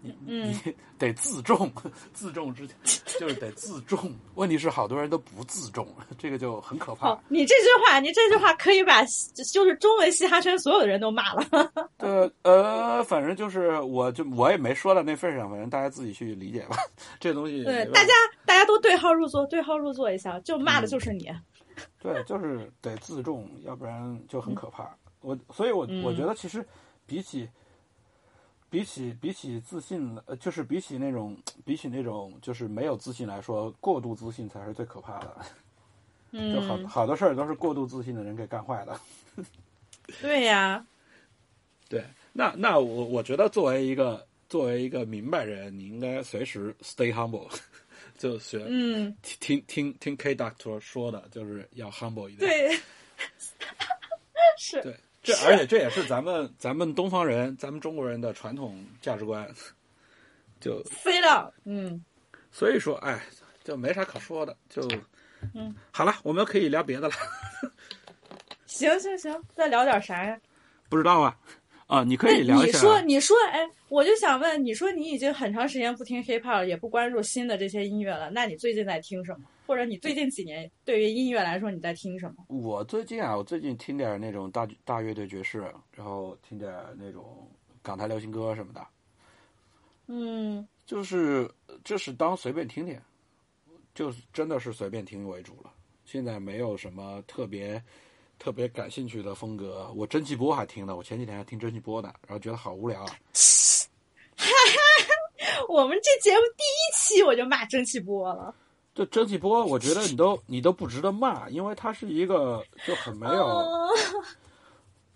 你嗯你得自重，自重之 <laughs> 就是得自重。问题是好多人都不自重，这个就很可怕好。，你这句话，你这句话可以把就是中文嘻哈圈所有的人都骂了。<laughs> 呃呃，反正就是我就我也没说到那份上，反正大家自己去理解吧。<laughs> 这东西对大家大家都对号入座，对号入座一下，就骂的就是你。对，就是得自重，要不然就很可怕。我所以我，我觉得其实比起比起比起自信，呃，就是比起那种比起那种就是没有自信来说，过度自信才是最可怕的。嗯 <laughs> 就好嗯，好多事儿都是过度自信的人给干坏的。<laughs> 对呀，对，那那我我觉得作为一个作为一个明白人，你应该随时 stay humble，<laughs> 就学、嗯，听听听 K Doctor 说的，就是要 humble 一点。对，是，对，这而且这也是咱们咱们东方人，咱们中国人的传统价值观。就飞了，嗯，所以说，哎，就没啥可说的，就嗯，好了，我们可以聊别的了。行行行，再聊点啥呀？<laughs> 不知道啊，啊，你可以聊一下。你说，你说，哎，我就想问，你说你已经很长时间不听 hiphop 了，也不关注新的这些音乐了，那你最近在听什么？或者你最近几年对于音乐来说你在听什么？我最近啊，我最近听点那种大大乐队爵士，然后听点那种港台流行歌什么的，嗯，就是就是当随便听听，就是真的是随便听为主了。现在没有什么特别特别感兴趣的风格。我蒸汽波还听呢，我前几天还听蒸汽波呢，然后觉得好无聊啊。我们这节目第一期我就骂蒸汽波了。这蒸汽波，我觉得你都你都不值得骂，因为它是一个就很没有。哦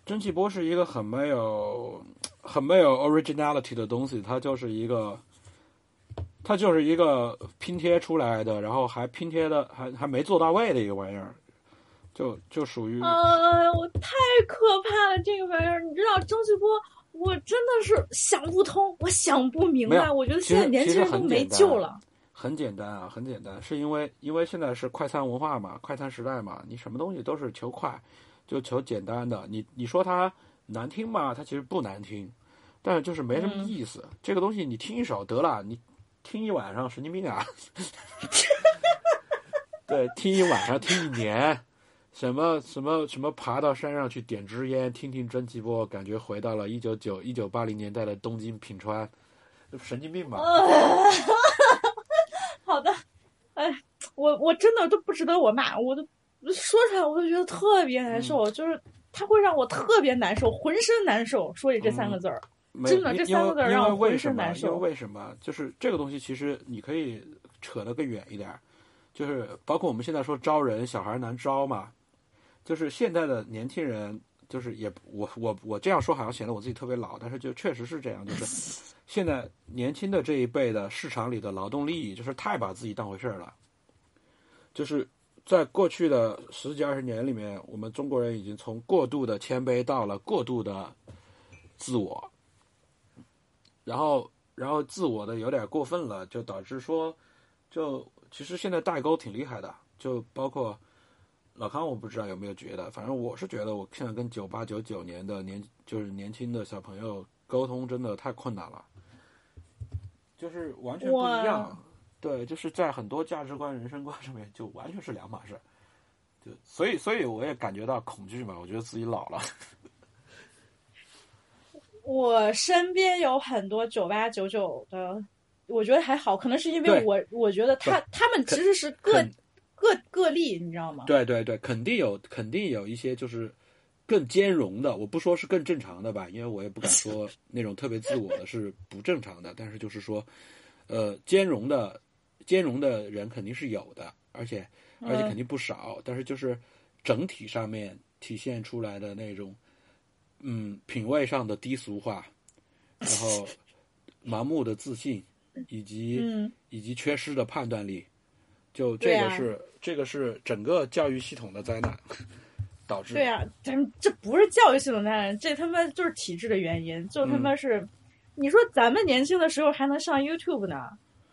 蒸汽波是一个很没有、很没有 originality 的东西，它就是一个，它就是一个拼贴出来的，然后还拼贴的还还没做到位的一个玩意儿，就就属于哎呦，我太可怕了！这个玩意儿，你知道蒸汽波，我真的是想不通，我想不明白。我觉得现在年轻人都没救了。很简单啊，很简单，是因为因为现在是快餐文化嘛，快餐时代嘛，你什么东西都是求快，就求简单的。你你说它难听嘛，它其实不难听，但是就是没什么嗯意思。这个东西你听一首得了，你听一晚上神经病啊！<laughs> 对，听一晚上，听一年，什么什么什么，爬到山上去点支烟，听听蒸汽波，感觉回到了一九九一九八零年代的东京品川，神经病吧？<laughs> 哎，我我真的都不值得我骂，我都说出来我都觉得特别难受，嗯就是它会让我特别难受，浑身难受。说起这三个字儿，没真的这三个字儿让我浑？身难受因为为什么？就是这个东西，其实你可以扯得更远一点儿，就是包括我们现在说招人，小孩难招嘛，就是现在的年轻人，就是也我我我这样说好像显得我自己特别老，但是就确实是这样，就是现在年轻的这一辈的市场里的劳动力，就是太把自己当回事儿了，就是在过去的十几二十年里面，我们中国人已经从过度的谦卑到了过度的自我，然后然后自我的有点过分了，就导致说，就其实现在代沟挺厉害的，就包括老康，我不知道有没有觉得，反正我是觉得我现在跟九八九九年的年就是年轻的小朋友沟通真的太困难了，就是完全不一样。对，就是在很多价值观、人生观上面就完全是两码事。就所以，所以我也感觉到恐惧嘛，我觉得自己老了。<laughs> 我身边有很多九八九九的，我觉得还好，可能是因为我我觉得他他们其实是个肯个个例，你知道吗？对对对，肯定有，肯定有一些就是更兼容的。我不说是更正常的吧，因为我也不敢 <laughs> 说那种特别自我的是不正常的。但是就是说，呃，兼容的兼容的人肯定是有的，而且而且肯定不少。但是就是整体上面体现出来的那种，嗯，品味上的低俗化，然后 <laughs> 盲目的自信，以及、嗯以及缺失的判断力，就这个是、这个是整个教育系统的灾难导致。对啊、咱这不是教育系统灾难，这他妈就是体制的原因，就他嗯妈是，你说咱们年轻的时候还能上 YouTube 呢，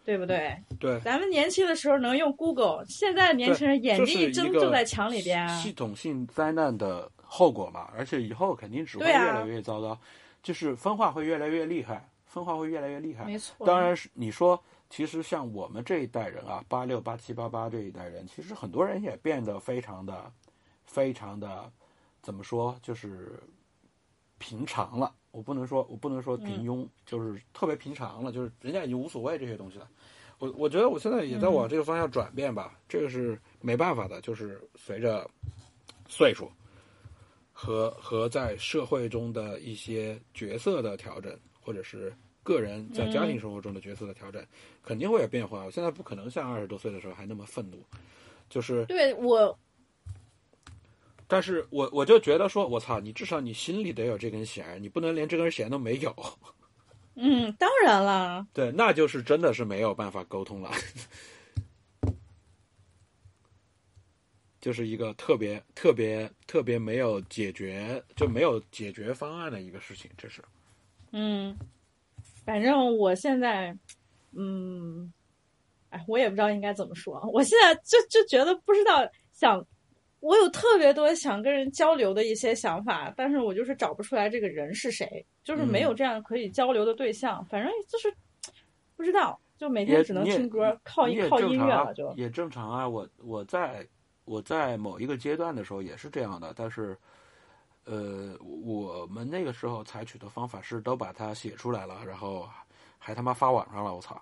对不对？对，咱们年轻的时候能用 Google，现在的年轻人眼睛一睁就在墙里边啊。系统性灾难的后果嘛，而且以后肯定只会越来越糟糕，就是分化会越来越厉害，分化会越来越厉害。没错，当然是你说，其实像我们这一代人啊，八六、八七、八八这一代人，其实很多人也变得非常的、非常的，怎么说，就是平常了。我不能说，我不能说平庸，就是特别平常了，就是人家已经无所谓这些东西了。我我觉得我现在也在往这个方向转变吧，这个是没办法的，就是随着岁数和和在社会中的一些角色的调整，或者是个人在家庭生活中的角色的调整，肯定会有变化。我现在不可能像二十多岁的时候还那么愤怒，就是，对我但是我我就觉得说，我操，你至少你心里得有这根弦，你不能连这根弦都没有。<laughs> 嗯，当然了，对，那就是真的是没有办法沟通了，<laughs> 就是一个特别特别特别没有解决就没有解决方案的一个事情，这是。嗯，反正我现在，嗯，哎，我也不知道应该怎么说。我现在就就觉得不知道想，我有特别多想跟人交流的一些想法，但是我就是找不出来这个人是谁，就是没有这样可以交流的对象。反正就是不知道。就每天只能听歌，靠一靠音乐了就。也正常啊。我我在我在某一个阶段的时候也是这样的，但是呃，我们那个时候采取的方法是都把它写出来了，然后还他妈发网上了，我操！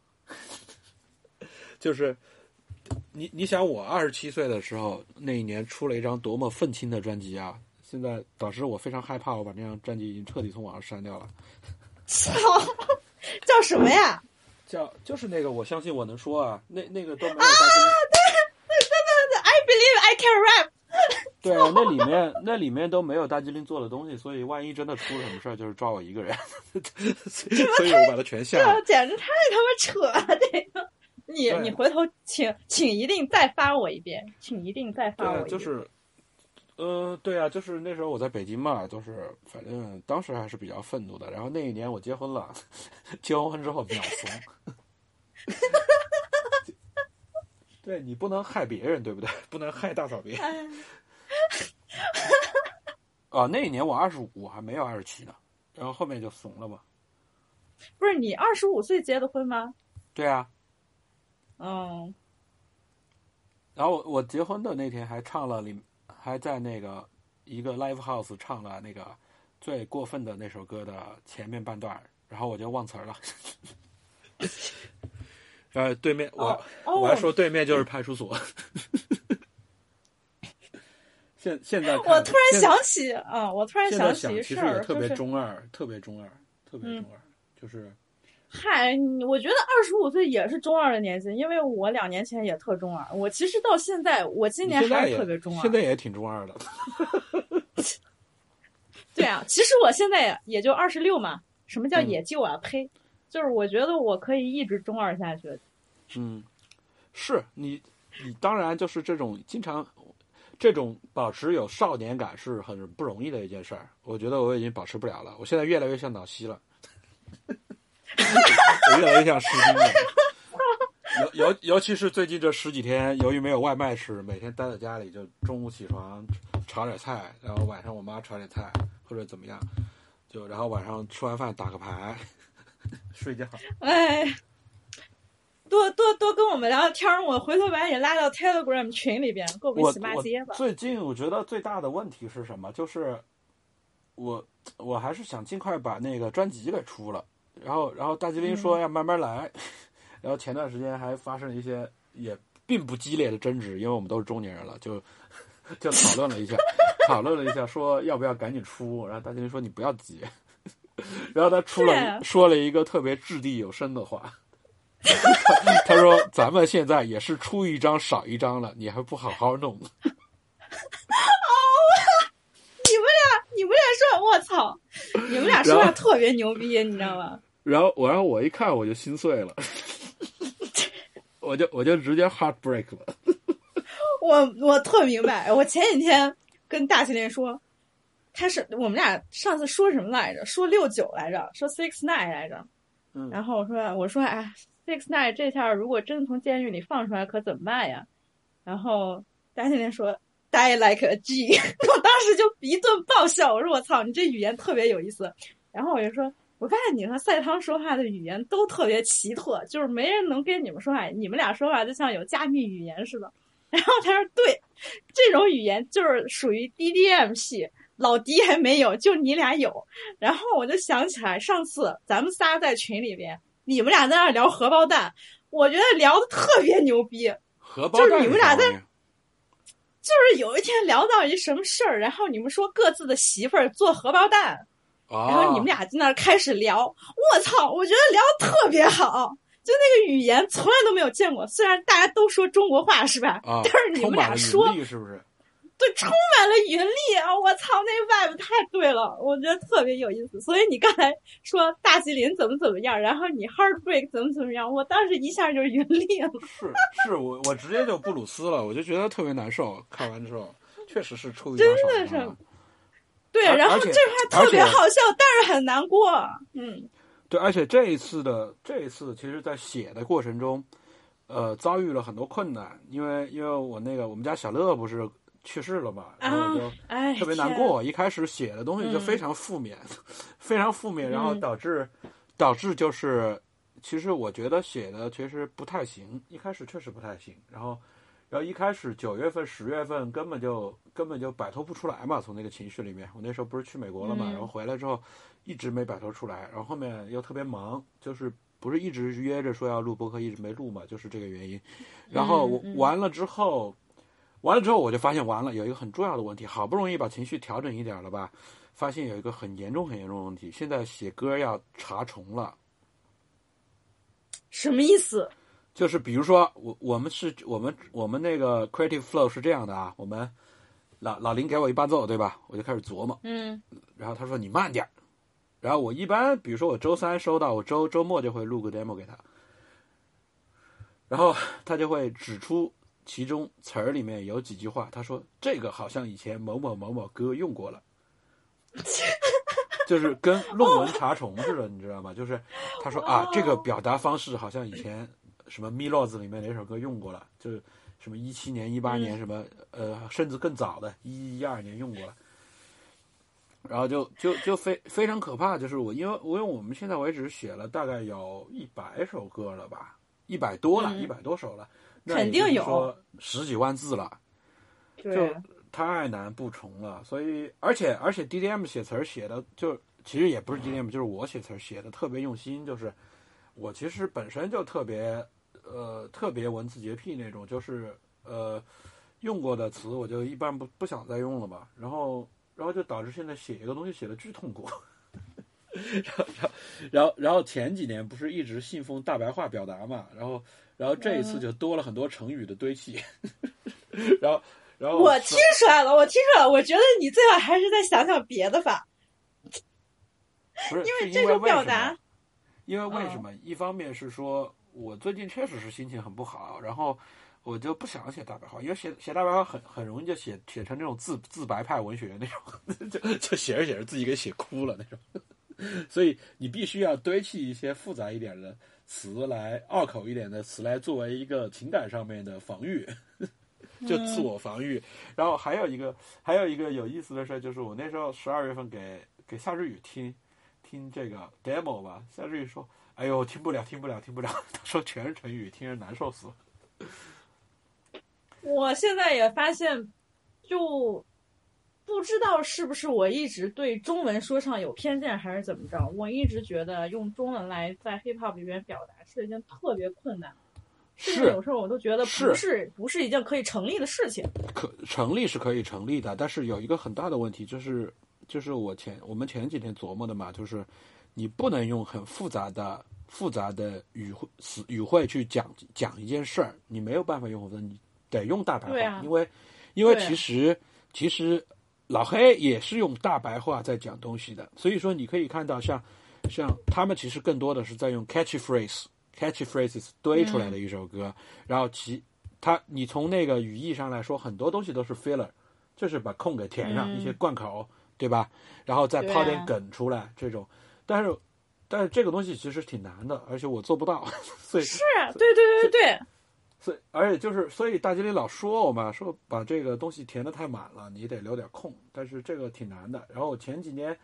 <laughs> 就是你你想，我二十七岁的时候那一年出了一张多么愤青的专辑啊！现在导致我非常害怕，我把那张专辑已经彻底从网上删掉了。操，<laughs> 叫什么呀？叫就是那个，我相信我能说啊，那那个都没有大家 I believe I can rap。<laughs> 对啊，那里面那里面都没有大吉林做的东西，所以万一真的出了什么事儿，就是抓我一个人，<laughs> 所以我把它全下了。这简直太他妈扯了！这个，你你回头请请一定再发我一遍，请一定再发我一对，遍。就是，呃，对啊，就是那时候我在北京嘛，就是反正当时还是比较愤怒的。然后那一年我结婚了，<laughs> 结完婚之后比较怂。<laughs> 对你不能害别人，对不对？不能害大嫂别。哎啊，那一年我二十五，我还没有二十七呢，然后后面就怂了嘛。不是你二十五岁结的婚吗？对啊，嗯，然后我我结婚的那天还唱了里，还在那个一个 live house 唱了那个最过分的那首歌的前面半段，然后我就忘词儿了。<laughs> 呃，对面我、哦我还说对面就是派出所。<laughs> 现现在看我突然想起啊，我突然想起一其事儿，实也特别中二，特别中二，特别嗯中二，就是嗨，我觉得二十五岁也是中二的年纪，因为我两年前也特中二。我其实到现在，我今年还是特别中二。现在也挺中二的。<laughs> 对啊，其实我现在也就二十六嘛，什么叫嗯也就啊？呸！就是我觉得我可以一直中二下去。嗯，是你，你当然就是这种经常，这种保持有少年感是很不容易的一件事儿。我觉得我已经保持不了了，我现在越来越像老西了，<laughs> 我越来越像诗经了。<laughs> 尤尤尤其是最近这十几天，由于没有外卖吃，每天待在家里，就中午起床炒点菜，然后晚上我妈炒点菜或者怎么样，就然后晚上吃完饭打个牌，<laughs> 睡觉。哎，多多多跟我们聊聊天儿，我回头把你拉到 Telegram 群里边，跟我们我一起骂街吧。最近我觉得最大的问题是什么？就是我我还是想尽快把那个专辑给出了。然后然后大吉林嗯说要慢慢来，然后前段时间还发生了一些也并不激烈的争执，因为我们都是中年人了，就就讨论了一下，<laughs> 讨论了一下，说要不要赶紧出。然后大吉林说你不要急，<laughs> 然后他出了说了一个特别掷地有声的话。他说：“咱们现在也是出一张少一张了，你还不好好弄。<laughs> 你们俩你们俩说，我操，你们俩说话特别牛逼，你知道吗？”然后我，然后我一看我就心碎了，<laughs> 我就我就直接 heartbreak 了。<laughs> 我我特明白，我前几天跟大麒麟说，他是我们俩上次说什么来着？说六九来着，说 six nine 来着。嗯然后我说我说哎，six nine 这下如果真从监狱里放出来，可怎么办呀？然后大麒麟说 die like a G，<laughs> 我当时就一顿爆笑，我说我操，你这语言特别有意思。然后我就说。我发现你和赛汤说话的语言都特别奇特，就是没人能跟你们说话，你们俩说话就像有加密语言似的。然后他说：“对，这种语言就是属于 DDM 系，老迪还没有，就你俩有。”然后我就想起来，上次咱们仨在群里边，你们俩在那儿聊荷包蛋，我觉得聊的特别牛逼。荷包蛋就是你们俩在就是有一天聊到一什么事儿，然后你们说各自的媳妇儿做荷包蛋，啊，然后你们俩在那儿开始聊，我操，我觉得聊得特别好，就那个语言从来都没有见过。虽然大家都说中国话是吧？啊，但是你们俩说是不是？对，充满了云力啊！我操，那 vibe 太对了，我觉得特别有意思。所以你刚才说大吉林怎么怎么样，然后你 heartbreak 怎么怎么样，我当时一下就云力了。是是，我我直接就布鲁斯了，我就觉得特别难受。看完之后，确实是出一张真的是对，然后这话特别好笑，但是很难过。嗯，对，而且这一次的这一次，其实在写的过程中，呃，遭遇了很多困难，因为因为我那个我们家小乐不是去世了嘛，然后我就哎，特别难天。过。一开始写的东西就嗯非常负面，<laughs> 非常负面，然后嗯导致导致就是其实我觉得写的其实不太行，一开始确实不太行，然后，然后一开始九月份、十月份根本就根本就摆脱不出来嘛，从那个情绪里面。我那时候不是去美国了嘛，嗯然后回来之后一直没摆脱出来，然后后面又特别忙，就是不是一直约着说要录播客，一直没录嘛，就是这个原因。然后完了之后，完了之后我就发现完了有一个很重要的问题，好不容易把情绪调整一点了吧，发现有一个很严重很严重的问题，现在写歌要查重了。什么意思？就是比如说，我我们是我们我们那个 creative flow 是这样的啊，我们老老林给我一伴奏，对吧？我就开始琢磨，嗯然后他说你慢点儿，然后我一般比如说我周三收到，我周周末就会录个 demo 给他，然后他就会指出其中词儿里面有几句话，他说这个好像以前某某某某歌用过了。<laughs> 就是跟论文查重似的，你知道吗？就是他说啊，这个表达方式好像以前什么《米洛子》里面哪首歌用过了，就是什么一七年、一八年什么呃，甚至更早的一一二年用过了。然后就就就非非常可怕，就是我因为因为我们现在为止写了大概有一百首歌了吧，一百多了，嗯一百多首了，那肯定有说十几万字了。就，太难不重了，所以而且而且 DDM 写词儿写的就其实也不是 DDM，就是我写词儿写的特别用心，就是我其实本身就特别呃特别文字洁癖那种，就是呃用过的词我就一般不不想再用了吧，然后然后就导致现在写一个东西写的巨痛苦。<laughs> 然后，然后，然后前几年不是一直信奉大白话表达嘛，然后，然后这一次就多了很多成语的堆砌，<laughs> 然后，然后我听出来了，我听出来了。我觉得你最好还是再想想别的吧，不是因为这种表达，嗯因为为什么？一方面是说我最近确实是心情很不好，然后我就不想写大白话，因为写写大白话很很容易就写写成那种自自白派文学那种，<laughs> 就就写着写着自己给写哭了那种。<laughs> 所以你必须要堆砌一些复杂一点的词来，拗口一点的词来作为一个情感上面的防御，<laughs> 就自我防御。然后还有一个还有一个有意思的事儿，就是我那时候十二月份给给夏日雨听听这个 demo 吧，夏日雨说：“哎呦，听不了，听不了，听不了。<laughs> ”他说全是成语，听着难受死了。我现在也发现，就不知道是不是我一直对中文说唱有偏见，还是怎么着。我一直觉得用中文来在 hip hop 里面表达是一件特别困难，是有时候我都觉得是不是不是一件可以成立的事情。可成立是可以成立的，但是有一个很大的问题，就是就是我前我们前几天琢磨的嘛，就是你不能用很复杂的复杂的语汇词语汇去讲讲一件事儿，你没有办法用复杂，你得用大白话，啊。因为因为其实其实老黑也是用大白话在讲东西的，所以说你可以看到像像他们其实更多的是在用 catchy phrase catchy phrases 堆出来的一首歌，然后其他你从那个语义上来说，很多东西都是 filler，就是把空给填上、嗯。一些贯口，对吧？然后再抛点梗出来，这种，但是但是这个东西其实挺难的，而且我做不到，所以是，对对对对对，所以而且就是所以大经理老说我嘛，说把这个东西填的太满了，你得留点空，但是这个挺难的。然后我前几年，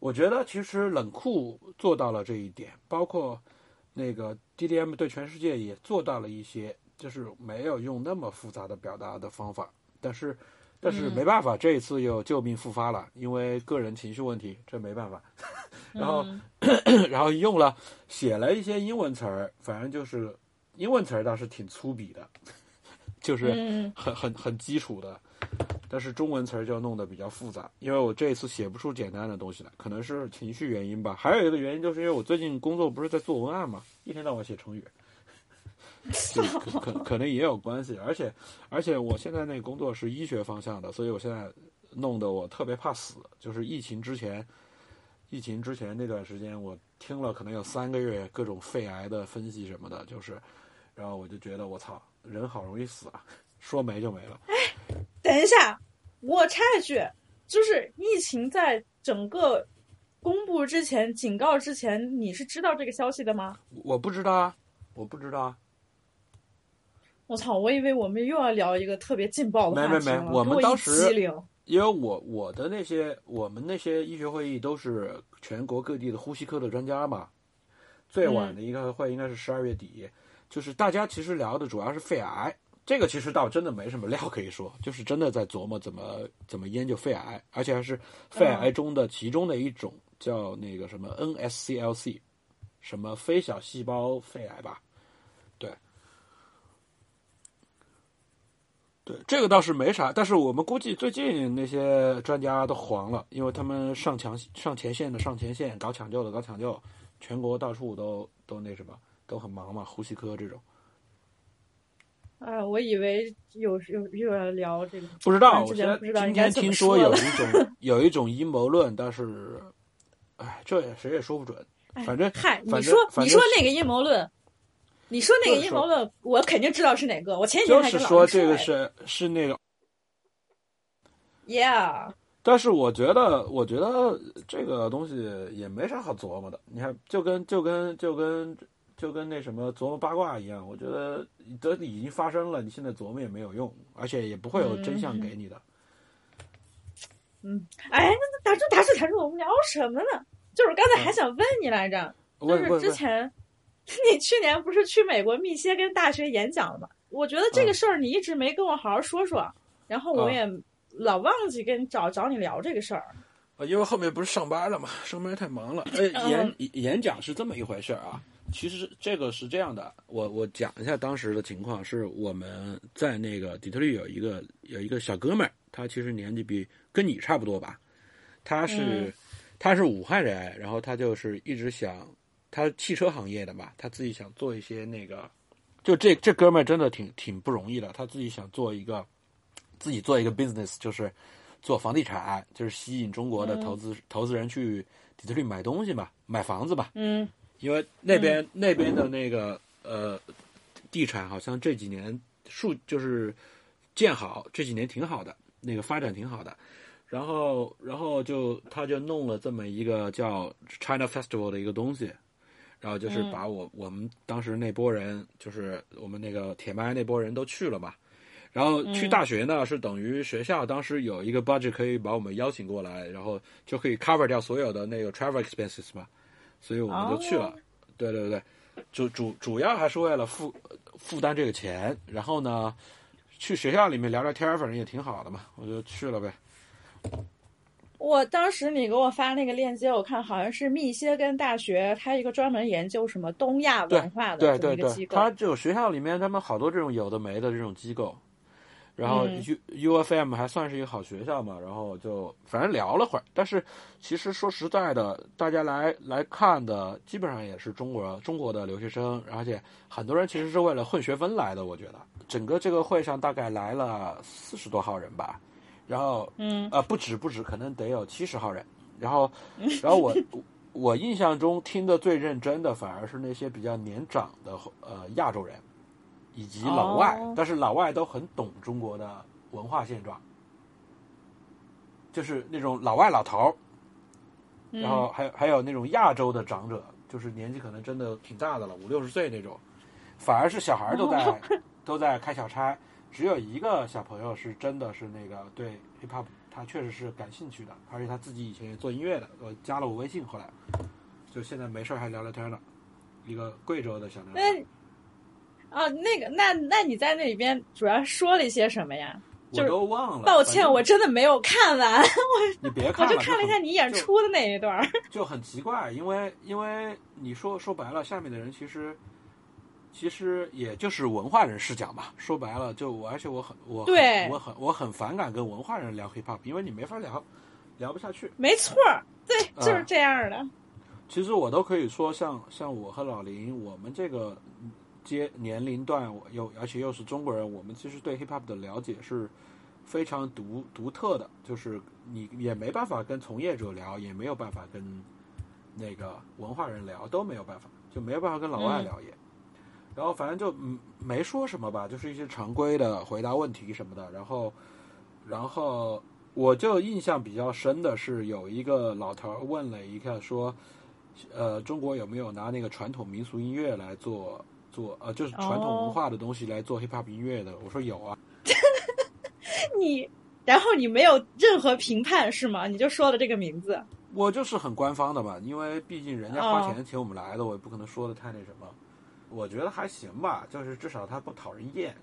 我觉得其实冷酷做到了这一点，包括那个 DDM 对全世界也做到了一些，就是没有用那么复杂的表达的方法，但是。但是没办法，这一次又旧病复发了，因为个人情绪问题，这没办法。<laughs> 然后，嗯。<clears throat> 然后用了写了一些英文词儿，反正就是英文词儿倒是挺粗鄙的，<laughs> 就是嗯。很很很基础的，但是中文词儿就弄得比较复杂，因为我这一次写不出简单的东西来，可能是情绪原因吧。还有一个原因就是因为我最近工作不是在做文案嘛，一天到晚写成语，就 <laughs> 可可可能也有关系。而且而且我现在那个工作是医学方向的，所以我现在弄得我特别怕死。就是疫情之前，疫情之前那段时间，我听了可能有三个月各种肺癌的分析什么的，就是，然后我就觉得我操，人好容易死啊，说没就没了。哎 <laughs> 等一下，我插一句，就是疫情在整个公布之前、警告之前，你是知道这个消息的吗？我不知道啊，我不知道啊。我操！我以为我们又要聊一个特别劲爆的话题，没没没我们当时。因为我我的那些我们那些医学会议都是全国各地的呼吸科的专家嘛，最晚的一个会应该是十二月底，就是大家其实聊的主要是肺癌，这个其实倒真的没什么料可以说，就是真的在琢磨怎么怎么研究肺癌，而且还是肺癌中的其中的一种，叫那个什么 NSCLC，什么非小细胞肺癌吧，对。对，这个倒是没啥，但是我们估计最近那些专家都黄了，因为他们上强上前线的上前线，搞抢救的搞抢救，全国到处都都那什么，都很忙嘛，呼吸科这种。啊，我以为有有又要聊这个，不知道，之我今天听说有一种 <laughs> 有一种阴谋论，但是，哎，这也谁也说不准。哎反正嗨，你说你说那个阴谋论，你说那个就是阴谋论，我肯定知道是哪个。我前几天就是说这个是是那个，，Yeah，但是我觉得，我觉得这个东西也没啥好琢磨的。你看，就跟就跟就跟就跟那什么琢磨八卦一样，我觉得都已经发生了，你现在琢磨也没有用，而且也不会有真相给你的。嗯哎，那打住打住打住，我们聊什么呢？就是刚才还想问你来着，就是之前 <laughs> 你去年不是去美国密歇根大学演讲了吗？我觉得这个事儿你一直没跟我好好说说，然后我啊也老忘记跟找找你聊这个事儿。啊因为后面不是上班了嘛，上班太忙了。呃，<laughs> 嗯演演讲是这么一回事儿啊。其实这个是这样的，我我讲一下当时的情况，是我们在那个底特律有一个有一个小哥们儿，他其实年纪比跟你差不多吧，他是、嗯他是武汉人，然后他就是一直想，他汽车行业的嘛，他自己想做一些那个，就这这哥们儿真的挺挺不容易的，他自己想做一个自己做一个 business，就是做房地产，就是吸引中国的投资、投资人去底特律买东西嘛，买房子嘛，嗯。因为那边、那边的那个呃地产好像这几年数就是建好，这几年挺好的，那个发展挺好的。然后，然后就他就弄了这么一个叫 China Festival 的一个东西，然后就是把我、我们当时那波人，就是我们那个铁麦那波人都去了嘛。然后去大学呢，是等于学校当时有一个 budget 可以把我们邀请过来，然后就可以 cover 掉所有的那个 travel expenses 嘛，所以我们就去了。哦对对对，主主主要还是为了负负担这个钱，然后呢，去学校里面聊聊天，反正也挺好的嘛，我就去了呗。我当时你给我发那个链接，我看好像是密歇根大学，它一个专门研究什么东亚文化的这么一个机构。他就学校里面他们好多这种有的没的这种机构，然后嗯 U U F M 还算是一个好学校嘛，然后就反正聊了会儿，但是其实说实在的，大家来来看的基本上也是中国中国的留学生，而且很多人其实是为了混学分来的，我觉得整个这个会上大概来了四十多号人吧，然后嗯。呃，不止不止，可能得有七十号人。然后，然后我 <laughs> 我印象中听得最认真的，反而是那些比较年长的呃亚洲人，以及老外。哦但是老外都很懂中国的文化现状，就是那种老外老头儿，然后还有还有那种亚洲的长者，就是年纪可能真的挺大的了，五六十岁那种，反而是小孩儿都在、都在开小差，只有一个小朋友是真的是那个对 hip hop 他确实是感兴趣的，而且他自己以前也做音乐的，我加了我微信，后来就现在没事儿还聊聊天呢，一个贵州的小男孩。那啊，那个，那那你在那里边主要说了一些什么呀？我都忘了，抱歉，我真的没有看完，我你别 <laughs> 看了，我就看了一下你演出的那一段儿。<laughs> 就很奇怪，因为因为你说说白了，下面的人其实其实也就是文化人视角嘛。说白了，就我而且我很我很对我很我很反感跟文化人聊 hip hop，因为你没法聊，聊不下去。没错儿，对，就是啊这样的。其实我都可以说像，像我和老林，我们这个阶年龄段，我又而且又是中国人，我们其实对 hip hop 的了解是非常独独特的，就是你也没办法跟从业者聊，也没有办法跟那个文化人聊，都没有办法，就没有办法跟老外聊也。然后反正就嗯没说什么吧，就是一些常规的回答问题什么的。然后，然后我就印象比较深的是有一个老头儿问了一个说，呃，中国有没有拿那个传统民俗音乐来做做呃，就是传统文化的东西来做 hip hop 音乐的？我说有啊。<laughs> 你然后你没有任何评判是吗？你就说了这个名字。我就是很官方的吧，因为毕竟人家花钱请我们来的，我也不可能说的太那什么。我觉得还行吧，就是至少他不讨人厌。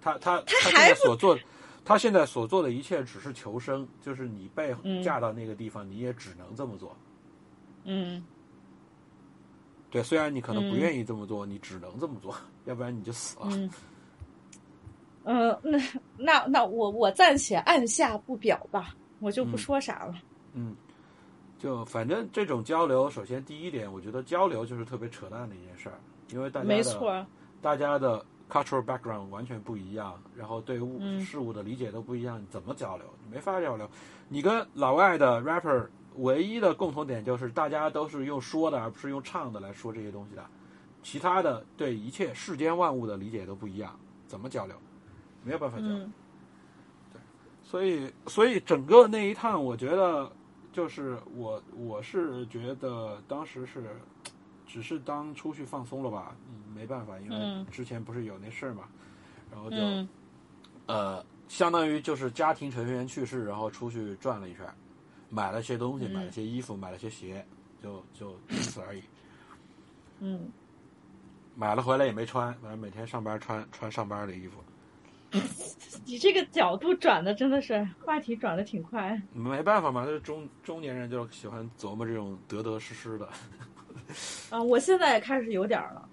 他他他现在所做，他现在所做的一切只是求生，就是你被嫁到那个地方，你也只能这么做。嗯。对，虽然你可能不愿意这么做，你只能这么做，要不然你就死了。嗯。嗯，那那那我我暂且按下不表吧，我就不说啥了。嗯。就反正这种交流，首先第一点，我觉得交流就是特别扯淡的一件事儿，因为大家的大家的 cultural background 完全不一样，然后对物事物的理解都不一样，怎么交流？你没法交流。你跟老外的 rapper 唯一的共同点就是大家都是用说的，而不是用唱的来说这些东西的，其他的对一切世间万物的理解都不一样，怎么交流？没有办法交流。对，所以所以整个那一趟，我觉得。就是我，我是觉得当时是，只是当出去放松了吧，没办法，因为之前不是有那事儿嘛，然后就，呃，相当于就是家庭成员去世，然后出去转了一圈，买了些东西，买了些衣服，买了些鞋，就就仅此而已。嗯，买了回来也没穿，反正每天上班穿穿上班的衣服。<laughs> 你这个角度转的真的是话题转的挺快。没办法嘛，就是中中年人就喜欢琢磨这种得得失失的。<laughs> 啊，我现在也开始有点了。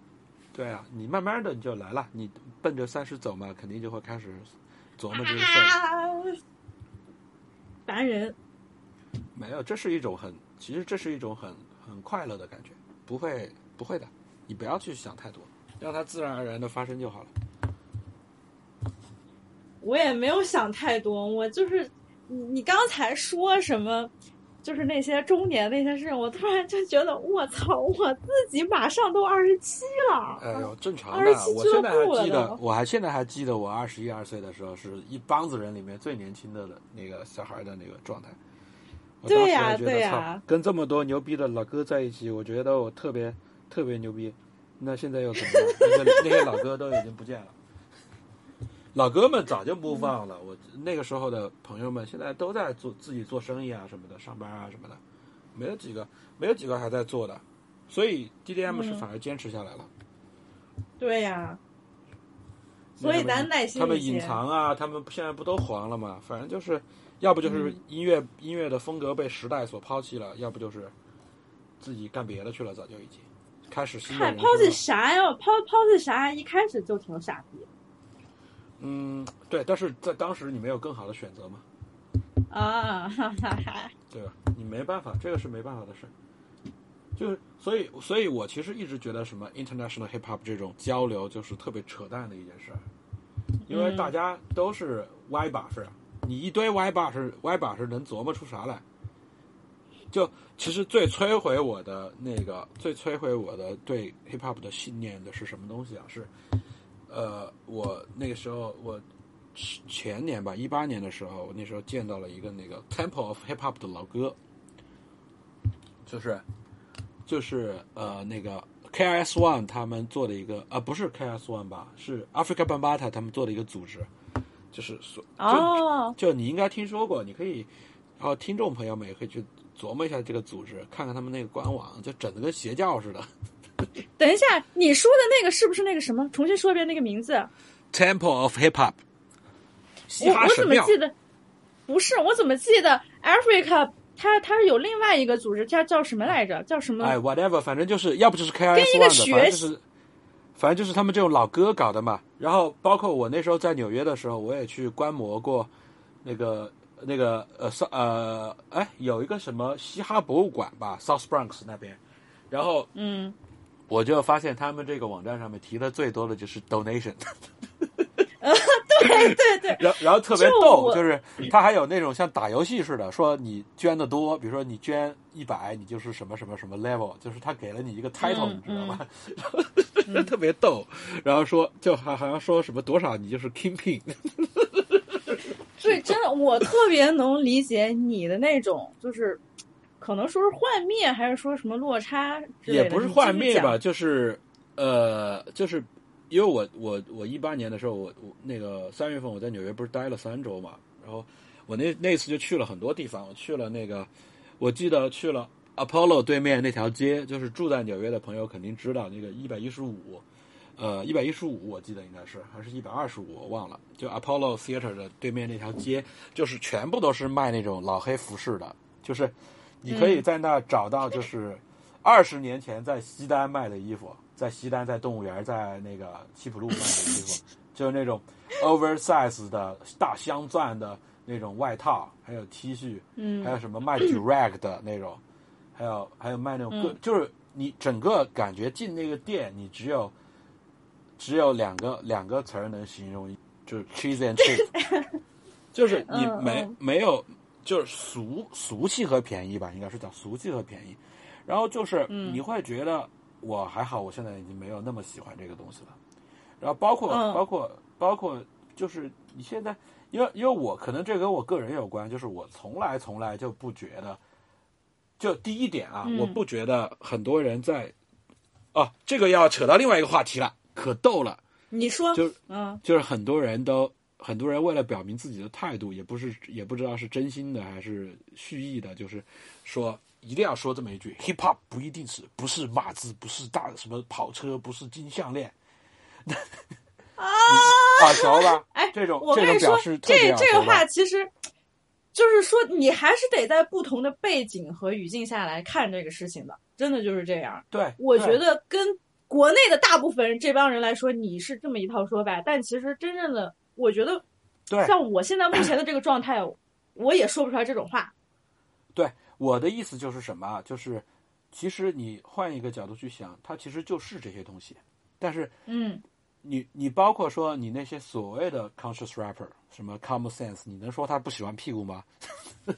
对啊，你慢慢的你就来了，你奔着三十走嘛，肯定就会开始琢磨这个事儿。<laughs> 烦人。没有，这是一种很，其实这是一种很很快乐的感觉，不会不会的，你不要去想太多，让它自然而然的发生就好了。我也没有想太多，我就是你你刚才说什么，就是那些中年那些事，我突然就觉得我操，我自己马上都二十七了。哎呦，正常的，我现在还记得，我还现在还记得我二十一二岁的时候，是一帮子人里面最年轻的那个小孩的那个状态。对呀，对呀，跟这么多牛逼的老哥在一起，我觉得我特别特别牛逼。那现在又怎么样？那些那些老哥都已经不见了。老哥们早就不放了，我那个时候的朋友们现在都在做自己做生意啊什么的，上班啊什么的，没有几个，没有几个还在做的，所以 DDM 是反而坚持下来了。对呀，所以咱耐心他们隐藏啊，他们现在不都黄了吗？反正就是，要不就是音乐音乐的风格被时代所抛弃了，要不就是自己干别的去了，早就已经开始新的人抛弃啥呀？抛抛弃啥？一开始就挺傻逼。嗯，对，但是在当时你没有更好的选择吗？啊，哈哈哈，对吧？你没办法，这个是没办法的事。就是，所以，所以我其实一直觉得什么 international hip hop 这种交流就是特别扯淡的一件事，因为大家都是歪把式，你一堆歪把式，歪把式能琢磨出啥来？就其实最摧毁我的那个，最摧毁我的对 hip hop 的信念的是什么东西啊？是。呃，我那个时候，我前年吧，一八年的时候，我那时候见到了一个那个 Temple of Hip Hop 的老哥，就是，就是呃那个 KRS One 他们做的一个啊，不是 KRS One 吧，是 Africa Bambata 他们做的一个组织，就是说，就就你应该听说过，你可以，然后听众朋友们也可以去琢磨一下这个组织，看看他们那个官网，就整的跟邪教似的。<laughs> 等一下，你说的那个是不是那个什么？重新说一遍那个名字。Temple of Hip Hop。我我怎么记得？不是，我怎么记得 Africa？它它是有另外一个组织，叫叫什么来着？叫什么？哎，whatever，反正就是要不就是 One 的，反正就是，反正就是他们这种老哥搞的嘛。然后包括我那时候在纽约的时候，我也去观摩过那个那个呃呃哎有一个什么嘻哈博物馆吧，South Bronx 那边。然后嗯。我就发现他们这个网站上面提的最多的就是 donation，<laughs> 对对对，然然后特别逗，就是他还有那种像打游戏似的，说你捐的多，比如说你捐一百，你就是什么什么什么 level，就是他给了你一个 title，你知道吗？<laughs> 特别逗，然后说就好好像说什么多少你就是 kingpin，对，真的我特别能理解你的那种，就是。可能说是幻灭，还是说什么落差？也不是幻灭吧，就是呃，就是因为我我我一八年的时候，我我那个三月份我在纽约不是待了三周嘛，然后我那那次就去了很多地方，我去了那个，我记得去了 Apollo 对面那条街，就是住在纽约的朋友肯定知道那个一百一十五，呃，一百一十五我记得应该是还是一百二十五，我忘了。就 Apollo Theater 的对面那条街，就是全部都是卖那种老黑服饰的，就是你可以在那找到就是二十年前在西单卖的衣服，在西单在动物园在那个西浦路卖的衣服，就是那种 oversize 的大镶钻的那种外套，还有 T 恤，嗯。还有什么卖 direct 的那种，还有还有卖那种各，就是你整个感觉进那个店，你只有只有两个两个词儿能形容，就是 cheese and cheap，<laughs> 就是你嗯没嗯没有就是俗俗气和便宜吧，应该是叫俗气和便宜，然后就是嗯。你会觉得我还好，我现在已经没有那么喜欢这个东西了，然后包括、嗯。包括包括就是你现在。因为因为我可能这跟我个人有关，就是我从来从来就不觉得，就第一点啊，嗯。我不觉得很多人在，哦，这个要扯到另外一个话题了，可逗了，你说，就是嗯。就是很多人都很多人为了表明自己的态度，也不是也不知道是真心的还是蓄意的，就是说一定要说这么一句：hip hop 不一定是不是马自，不是大什么跑车，不是金项链。<laughs> 啊，耳熟吧？哎这种这种我跟你说这这个话其实就是说，你还是得在不同的背景和语境下来看这个事情的，真的就是这样。对，我觉得跟国内的大部分人这帮人来说，你是这么一套说法，但其实真正的，我觉得对像我现在目前的这个状态，我也说不出来这种话。<clears throat> 对，我的意思就是什么啊？就是其实你换一个角度去想，它其实就是这些东西。但是嗯，你你包括说你那些所谓的 conscious rapper，什么 common sense，你能说他不喜欢屁股吗？<laughs> 对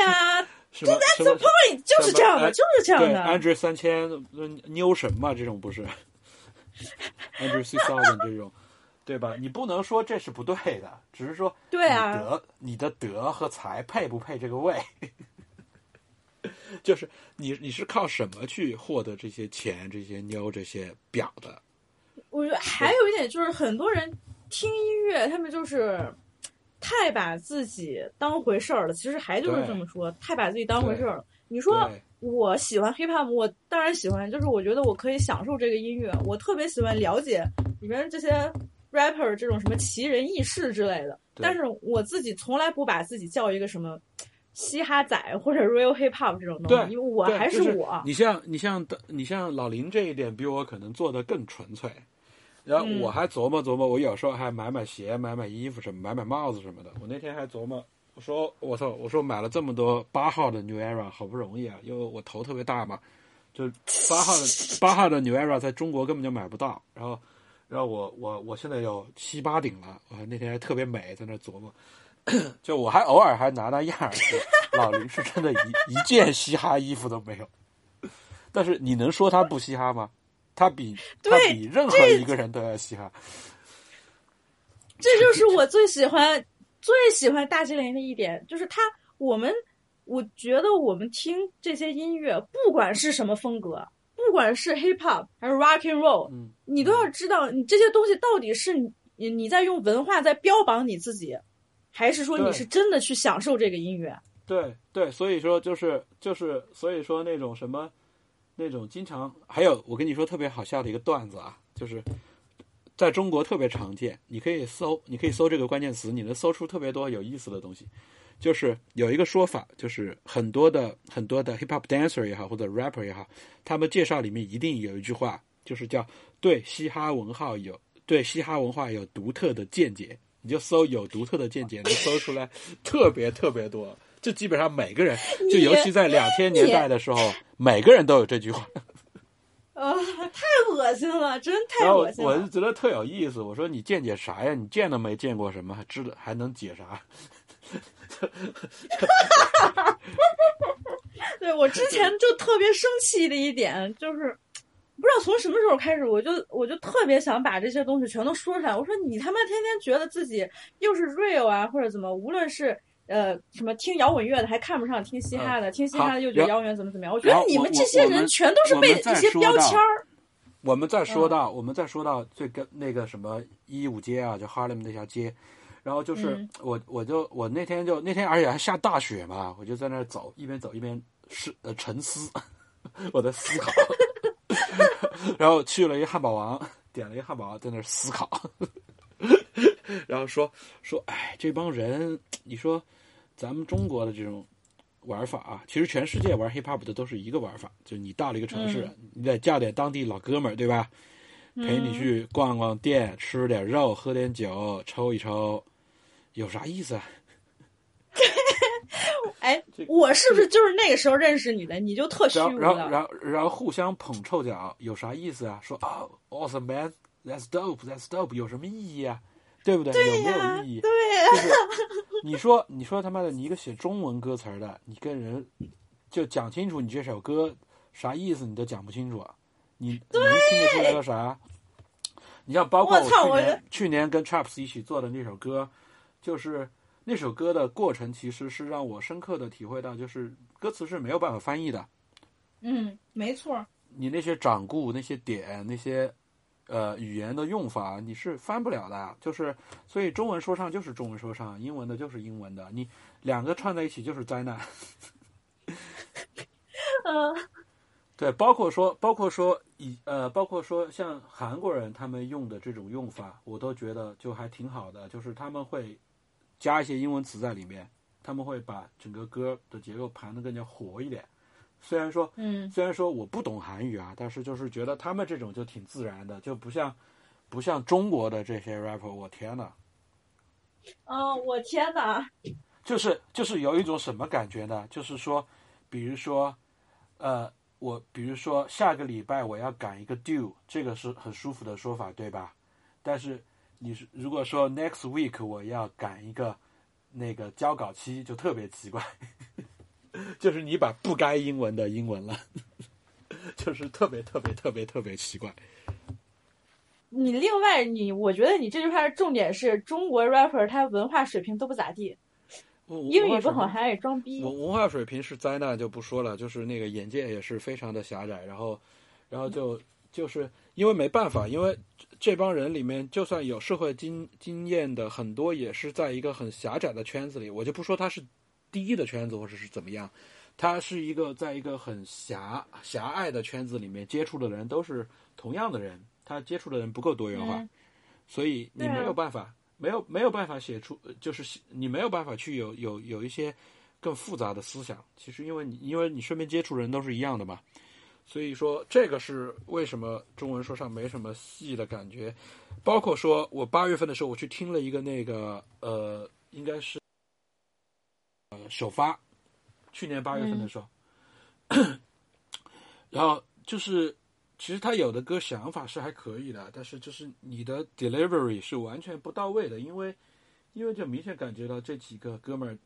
呀，什么什么对，就是这样的，就是这样的。，Andre 三千呃妞神嘛，这种不是 <laughs> Andre six thousand 这种，对吧？你不能说这是不对的，只是说对啊德你的德和才配不配这个位？<laughs> 就是你你是靠什么去获得这些钱、这些妞、这些表的？我觉得还有一点就是，很多人听音乐，他们就是太把自己当回事儿了。其实还就是这么说，太把自己当回事儿了。你说我喜欢 hip hop，我当然喜欢，就是我觉得我可以享受这个音乐，我特别喜欢了解里面这些 rapper 这种什么奇人异事之类的。但是我自己从来不把自己叫一个什么 <tsk> 嘻哈仔或者 real hip hop 这种东西，因为我还是我。你像你像你像老林这一点，比我可能做的更纯粹。然后嗯我还琢磨琢磨，我有时候还买买鞋、买买衣服什么，买买帽子什么的。我那天还琢磨，我说我操，我说买了这么多八号的 New Era，好不容易啊，因为我头特别大嘛，就八号的 <laughs> 八号的 New Era 在中国根本就买不到。然后，然后我我我现在有七八顶了，我那天还特别美，在那琢磨。<clears throat> 就我还偶尔还拿拿样儿，老林是真的一一件嘻哈衣服都没有。但是你能说他不嘻哈吗？他比他比任何一个人都要嘻哈。这就是我最喜欢、最喜欢大金林的一点，就是他，我们，我觉得我们听这些音乐，不管是什么风格，不管是 hip hop 还是 rock and roll，、嗯，你都要知道，你这些东西到底是你你你在用文化在标榜你自己，还是说你是真的去享受这个音乐？对对，所以说就是就是，所以说那种什么，那种经常还有我跟你说特别好笑的一个段子啊，就是在中国特别常见，你可以搜，你可以搜这个关键词，你能搜出特别多有意思的东西。就是有一个说法，就是很多的很多的 hip hop dancer 也好，或者 rapper 也好，他们介绍里面一定有一句话，就是叫对嘻哈文化有对嘻哈文化有独特的见解。你就搜有独特的见解，能搜出来特别特别多。就基本上每个人，<laughs> 就尤其在两千年代的时候，<laughs> 每个人都有这句话。啊、太恶心了，真太恶心了我就。觉得特有意思。我说你见解啥呀？你见都没见过什么，还知道还能解啥？<laughs> 对我之前就特别生气的一点就是，不知道从什么时候开始，我就我就特别想把这些东西全都说出来。我说你他妈天天觉得自己又是 real 啊，或者怎么，无论是呃什么听摇滚乐的还看不上听嘻哈的，听嘻哈的又觉得摇滚乐怎么怎么样。我觉得你们这些人全都是被我们再一些标签儿。我们再说嗯到，我们再说到最跟那个什么一五街啊，就 Harlem 那条街，然后就是、嗯我我就我那天就那天而且还下大雪嘛，我就在那儿走，一边走一边是呃沉思 <laughs> 我在思考，<laughs> 然后去了一汉堡王，点了一汉堡王在那儿思考，<laughs> 然后说说哎这帮人，你说咱们中国的这种。玩法啊，其实全世界玩 hip hop 的都是一个玩法，就是你到了一个城市，你得叫点当地老哥们儿，对吧？陪你去逛逛店，吃点肉，喝点酒，抽一抽，有啥意思啊？<laughs> 哎这，我是不是就是那个时候认识你的？你就特虚然后，无然后，然后，然后互相捧臭脚，有啥意思啊？说啊、a w e s o m e man，that's dope，that's dope，有什么意义啊？对不对？有没有意义？对就是 <laughs> 你说，你说他妈的，你一个写中文歌词的，你跟人就讲清楚你这首歌啥意思，你都讲不清楚啊？你你能听得出来个啥？你像包括我去年去年跟 Chaps 一起做的那首歌，就是那首歌的过程，其实是让我深刻的体会到，就是歌词是没有办法翻译的。嗯，没错。你那些掌故、那些点、那些呃语言的用法，你是翻不了的。就是所以中文说唱就是中文说唱，英文的就是英文的，你两个串在一起就是灾难。嗯 <laughs> 对，包括说，包括说以呃，包括说像韩国人他们用的这种用法，我都觉得就还挺好的，就是他们会加一些英文词在里面，他们会把整个歌的结构盘得更加活一点。虽然说嗯虽然说我不懂韩语啊，但是就是觉得他们这种就挺自然的，就不像不像中国的这些 rapper，我天呐，哦，我天呐！就是就是有一种什么感觉呢？就是说，比如说，呃，我比如说下个礼拜我要赶一个 due，这个是很舒服的说法，对吧？但是你是如果说 next week 我要赶一个那个交稿期，就特别奇怪，<laughs> 就是你把不该英文的英文了，<laughs> 就是特别特别特别特别奇怪。你另外你，我觉得你这句话的重点是中国 rapper 他文化水平都不咋地，英语不好还爱装逼。文文化水平是灾难就不说了，就是那个眼界也是非常的狭窄，然后，然后就就是因为没办法，因为这帮人里面就算有社会经经验的，很多也是在一个很狭窄的圈子里，我就不说他是第一的圈子或者是怎么样，他是一个在一个很狭狭隘的圈子里面接触的人都是同样的人，他接触的人不够多元化，嗯所以你没有办法，没有没有办法写出，就是你没有办法去有有有一些更复杂的思想。其实因为你因为你身边接触人都是一样的嘛，所以说这个是为什么中文说唱没什么戏的感觉。包括说我八月份的时候，我去听了一个那个呃，应该是呃首发，去年八月份的时候，<coughs> 然后就是其实他有的歌想法是还可以的，但是就是你的 delivery 是完全不到位的，因为因为就明显感觉到这几个哥们儿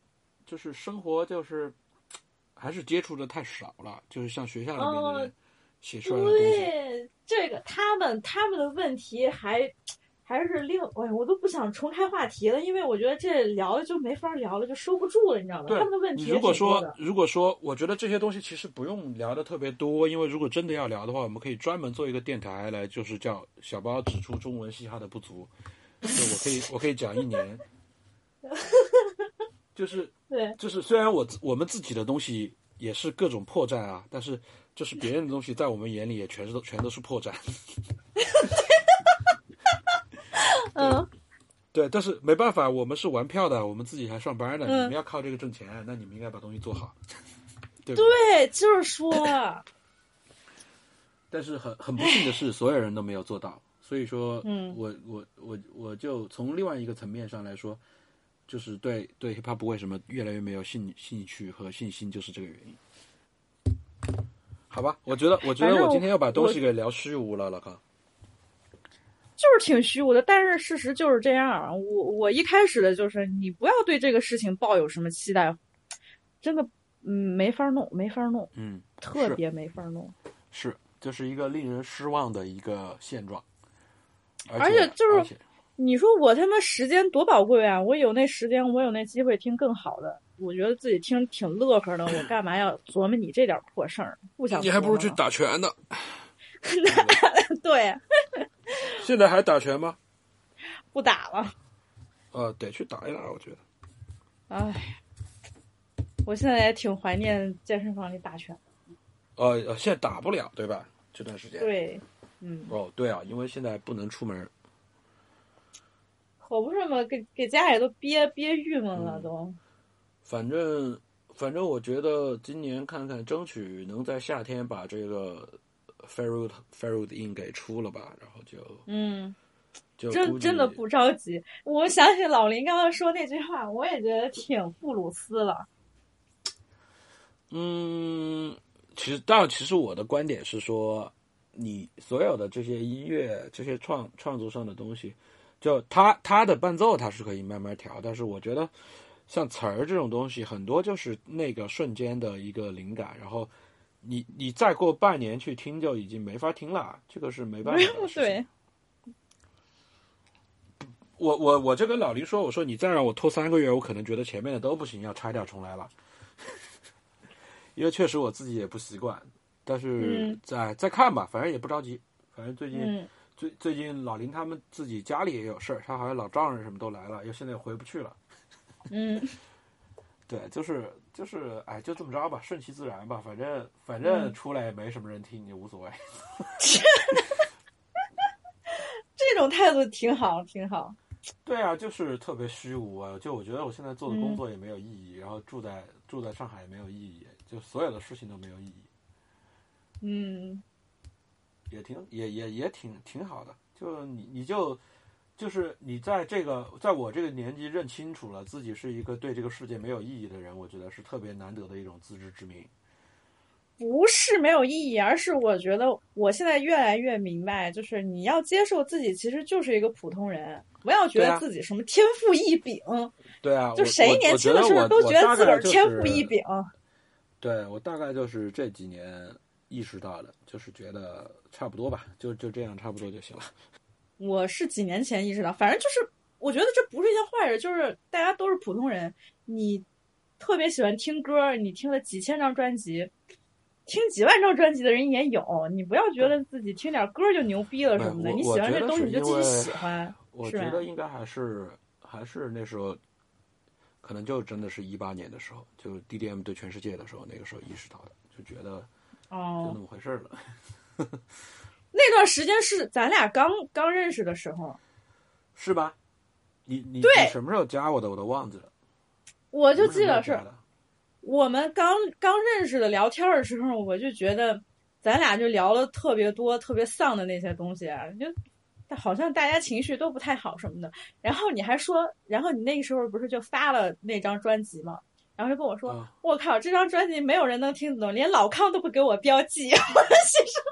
就是生活就是还是接触的太少了，就是像学校里面的人写出来的东西。对，这个他们他们的问题还还是另，哎，我都不想重开话题了，因为我觉得这聊就没法聊了，就收不住了，你知道吗？他们的问题如果说。如果说，我觉得这些东西其实不用聊的特别多，因为如果真的要聊的话，我们可以专门做一个电台来，就是叫小包指出中文嘻哈的不足。就我可以我可以讲一年，<laughs> 就是对，就是虽然我我们自己的东西也是各种破绽啊，但是就是别人的东西在我们眼里也全是都全都是破绽。<laughs> 嗯，对，但是没办法，我们是玩票的，我们自己还上班呢，嗯你们要靠这个挣钱，那你们应该把东西做好，对对？就是说，<coughs> 但是很很不幸的是，所有人都没有做到。所以说，嗯我我我我就从另外一个层面上来说，就是对对 hiphop 为什么越来越没有兴兴趣和信心，就是这个原因。好吧，我觉得我觉得我今天要把东西给聊虚无了，老康。就是挺虚无的，但是事实就是这样。我我一开始的就是你不要对这个事情抱有什么期待，真的，嗯，没法弄，没法弄，嗯，特别没法弄。是，这是一个令人失望的一个现状。而而且就是且你说我他妈时间多宝贵啊！我有那时间，我有那机会听更好的，我觉得自己听挺乐呵的，我干嘛要琢磨你这点破事儿？不想。你还不如去。打拳呢。<laughs> <laughs> 对，<laughs> 现在还打拳吗？不打了。呃，得去打一打，我觉得。唉，我现在也挺怀念健身房里打拳。呃，呃现在打不了，对吧？这段时间。对，嗯，哦，对啊，因为现在不能出门。可不是嘛，给给家里都憋憋郁闷了嗯都。反正反正，我觉得今年看看，争取能在夏天把这个 Fairwood Fairwood In 给出了吧，然后就嗯，就真真的不着急。我想起老林刚刚说那句话，我也觉得挺布鲁斯了。嗯，其实，但，其实我的观点是说，你所有的这些音乐、这些创创作上的东西，就他他的伴奏他是可以慢慢调，但是我觉得像词儿这种东西，很多就是那个瞬间的一个灵感，然后你你再过半年去听，就已经没法听了，这个是没办法的事 <laughs> 我我我就跟老林说，我说你再让我拖三个月，我可能觉得前面的都不行，要拆掉重来了。<laughs> 因为确实我自己也不习惯，但是嗯再、再看吧，反正也不着急。反正最近、嗯，最最近老林他们自己家里也有事儿，他好像老丈人什么都来了，又现在又回不去了。嗯，<laughs> 对，就是就是，哎，就这么着吧，顺其自然吧。反正反正嗯出来也没什么人听，也无所谓。<laughs> 这种态度挺好，挺好。对啊，就是特别虚无啊！就我觉得我现在做的嗯工作也没有意义，然后住在住在上海也没有意义，就所有的事情都没有意义，嗯也挺也也也挺挺好的。就你你就就是你在这个在我这个年纪认清楚了自己是一个对这个世界没有意义的人，我觉得是特别难得的一种自知之明。不是没有意义，而是我觉得我现在越来越明白，就是你要接受自己其实就是一个普通人，不要觉得自己什么天赋异禀。对啊，就谁年轻的时候都觉得自个儿天赋异禀。对我大概就是这几年意识到的，就是觉得差不多吧，就就这样差不多就行了。我是几年前意识到，反正就是我觉得这不是一件坏事，就是大家都是普通人，你特别喜欢听歌，你听了几千张专辑。听几万张专辑的人也有，你不要觉得自己听点歌就牛逼了什么的。你喜欢这东西，你就继续喜欢。我觉得应该还是还是那时候，可能就真的是一八年的时候，就 DDM 对全世界的时候，那个时候意识到的，就觉得哦就哦那，么回事儿了。<laughs> 那段时间是咱俩刚刚认识的时候，是吧？你你对你什么时候加我的？我都忘记了。我就记得是我们刚刚认识的聊天的时候，我就觉得咱俩就聊了特别多、特别丧的那些东西啊，就好像大家情绪都不太好什么的。然后你还说，然后你那个时候不是就发了那张专辑吗？然后就跟我说：“啊我靠，这张专辑没有人能听得懂，连老康都不给我标记。” <laughs> 我心说，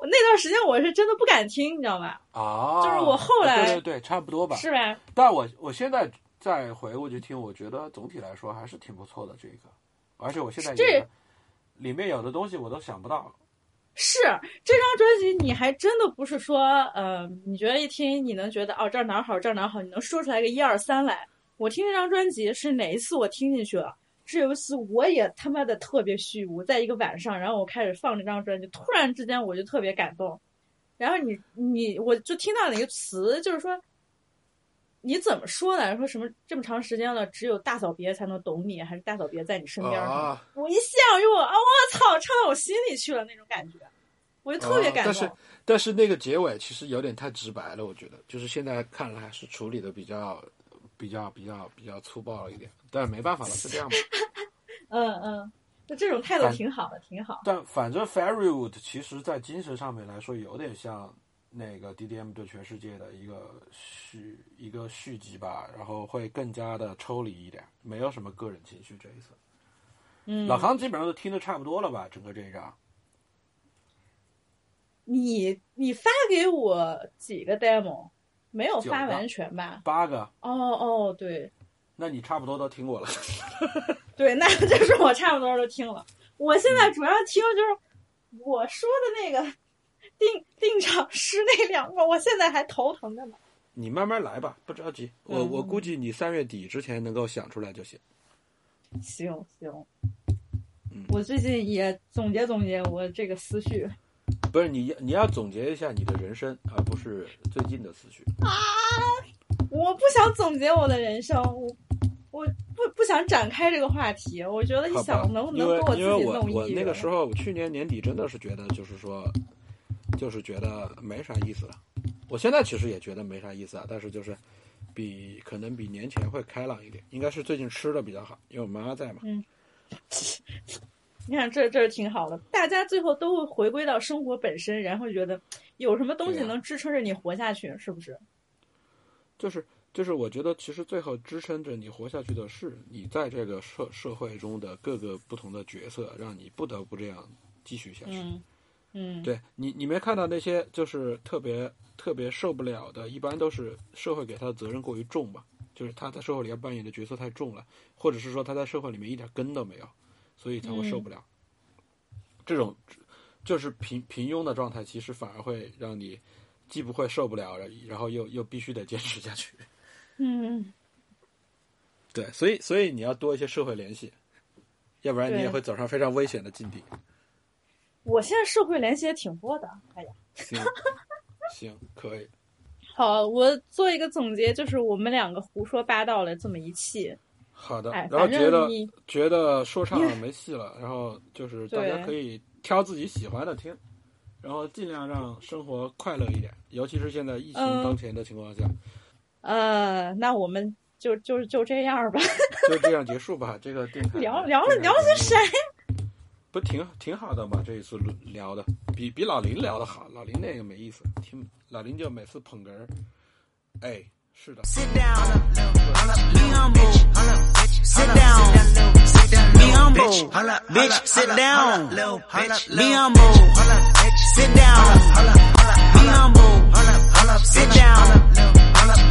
我那段时间我是真的不敢听，你知道吧？啊，就是我后来对对对，差不多吧。是吧？但我我现在再回过去听，我觉得总体来说还是挺不错的。这个，而且我现在这也里面有的东西我都想不到。是这张专辑，你还真的不是说，呃，你觉得一听你能觉得哦这儿哪儿好这儿哪儿好，你能说出来个一二三来。我听这张专辑是哪一次我听进去了？是有一次我也他妈的特别虚无，在一个晚上，然后我开始放这张专辑，突然之间我就特别感动。然后你你我就听到了一个词，就是说，你怎么说的说什么这么长时间了，只有大嫂别才能懂你，还是大嫂别在你身边？啊，我一想就我啊，我操，唱到我心里去了那种感觉，我就特别感动。啊但是但是那个结尾其实有点太直白了，我觉得，就是现在看来还是处理的比较比较比较比较粗暴了一点。但是没办法了，是这样吧。<laughs> 嗯嗯，那这种态度挺好的，挺好。但反正 Fairywood 其实在精神上面来说，有点像那个 DDM 对全世界的一个续一个续集吧，然后会更加的抽离一点，没有什么个人情绪这一次。嗯，老康基本上都听得差不多了吧，整个这一张。你你发给我几个 demo，没有发完全吧？八个，哦哦，对那你差不多都听过了。<laughs> 对，那就是我差不多都听了。我现在主要听就是我说的那个定定场诗那两个，我现在还头疼着呢。你慢慢来吧，不着急。我嗯我估计你三月底之前能够想出来就行。行行嗯，我最近也总结总结我这个思绪。不是你，你要总结一下你的人生，而不是最近的思绪啊。我不想总结我的人生，我我不不想展开这个话题。我觉得你想能不能给我自己弄抑郁我那个时候去年年底真的是觉得就是说，就是觉得没啥意思了。我现在其实也觉得没啥意思啊，但是就是比可能比年前会开朗一点，应该是最近吃的比较好，因为我妈在嘛。你看这这挺好的，大家最后都会回归到生活本身，然后觉得有什么东西能支撑着你活下去，是不是？就是就是，我觉得其实最后支撑着你活下去的是你在这个社社会中的各个不同的角色，让你不得不这样继续下去。嗯嗯，对你，你没看到那些就是特别特别受不了的，一般都是社会给他的责任过于重吧，就是他在社会里要扮演的角色太重了，或者是说他在社会里面一点根都没有，所以才会受不了。这种就是平平庸的状态，其实反而会让你既不会受不了，然后又又必须得坚持下去。嗯，<laughs> 对，所以所以你要多一些社会联系，要不然你也会走上非常危险的境地。我现在社会联系也挺多的。哎呀，行，行，可以。好，我做一个总结，就是我们两个胡说八道了这么一期。好的，哎，然后觉得觉得说唱没戏了，<laughs> 然后就是大家可以挑自己喜欢的听，然后尽量让生活快乐一点，尤其是现在疫情嗯当前的情况下，呃，那我们就就就这样吧。<laughs> 就这样结束吧。这个电台聊聊了聊些谁？不挺挺好的嘛？这一次聊的比比老林聊的好，老林那个没意思，听老林就每次捧哏儿，哎，是的。Sit down. Be humble. Sit down. Be humble. Bitch, sit down. Be humble. Sit down. Be humble. Sit down.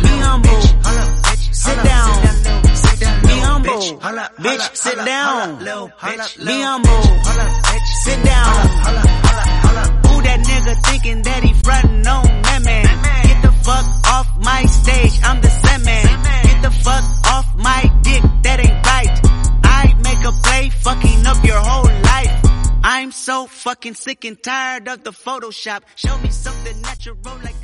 Be humble. Sit down. Be humble. Bitch, sit down. Be humble. Sit down. Who that nigga thinking that he frontin' on that man? Get the fuck off my stage, I'm the Sandman. Get the fuck off my dick, that ain't right. I make a play, fucking up your whole life. I'm so fucking sick and tired of the Photoshop. Show me something natural like.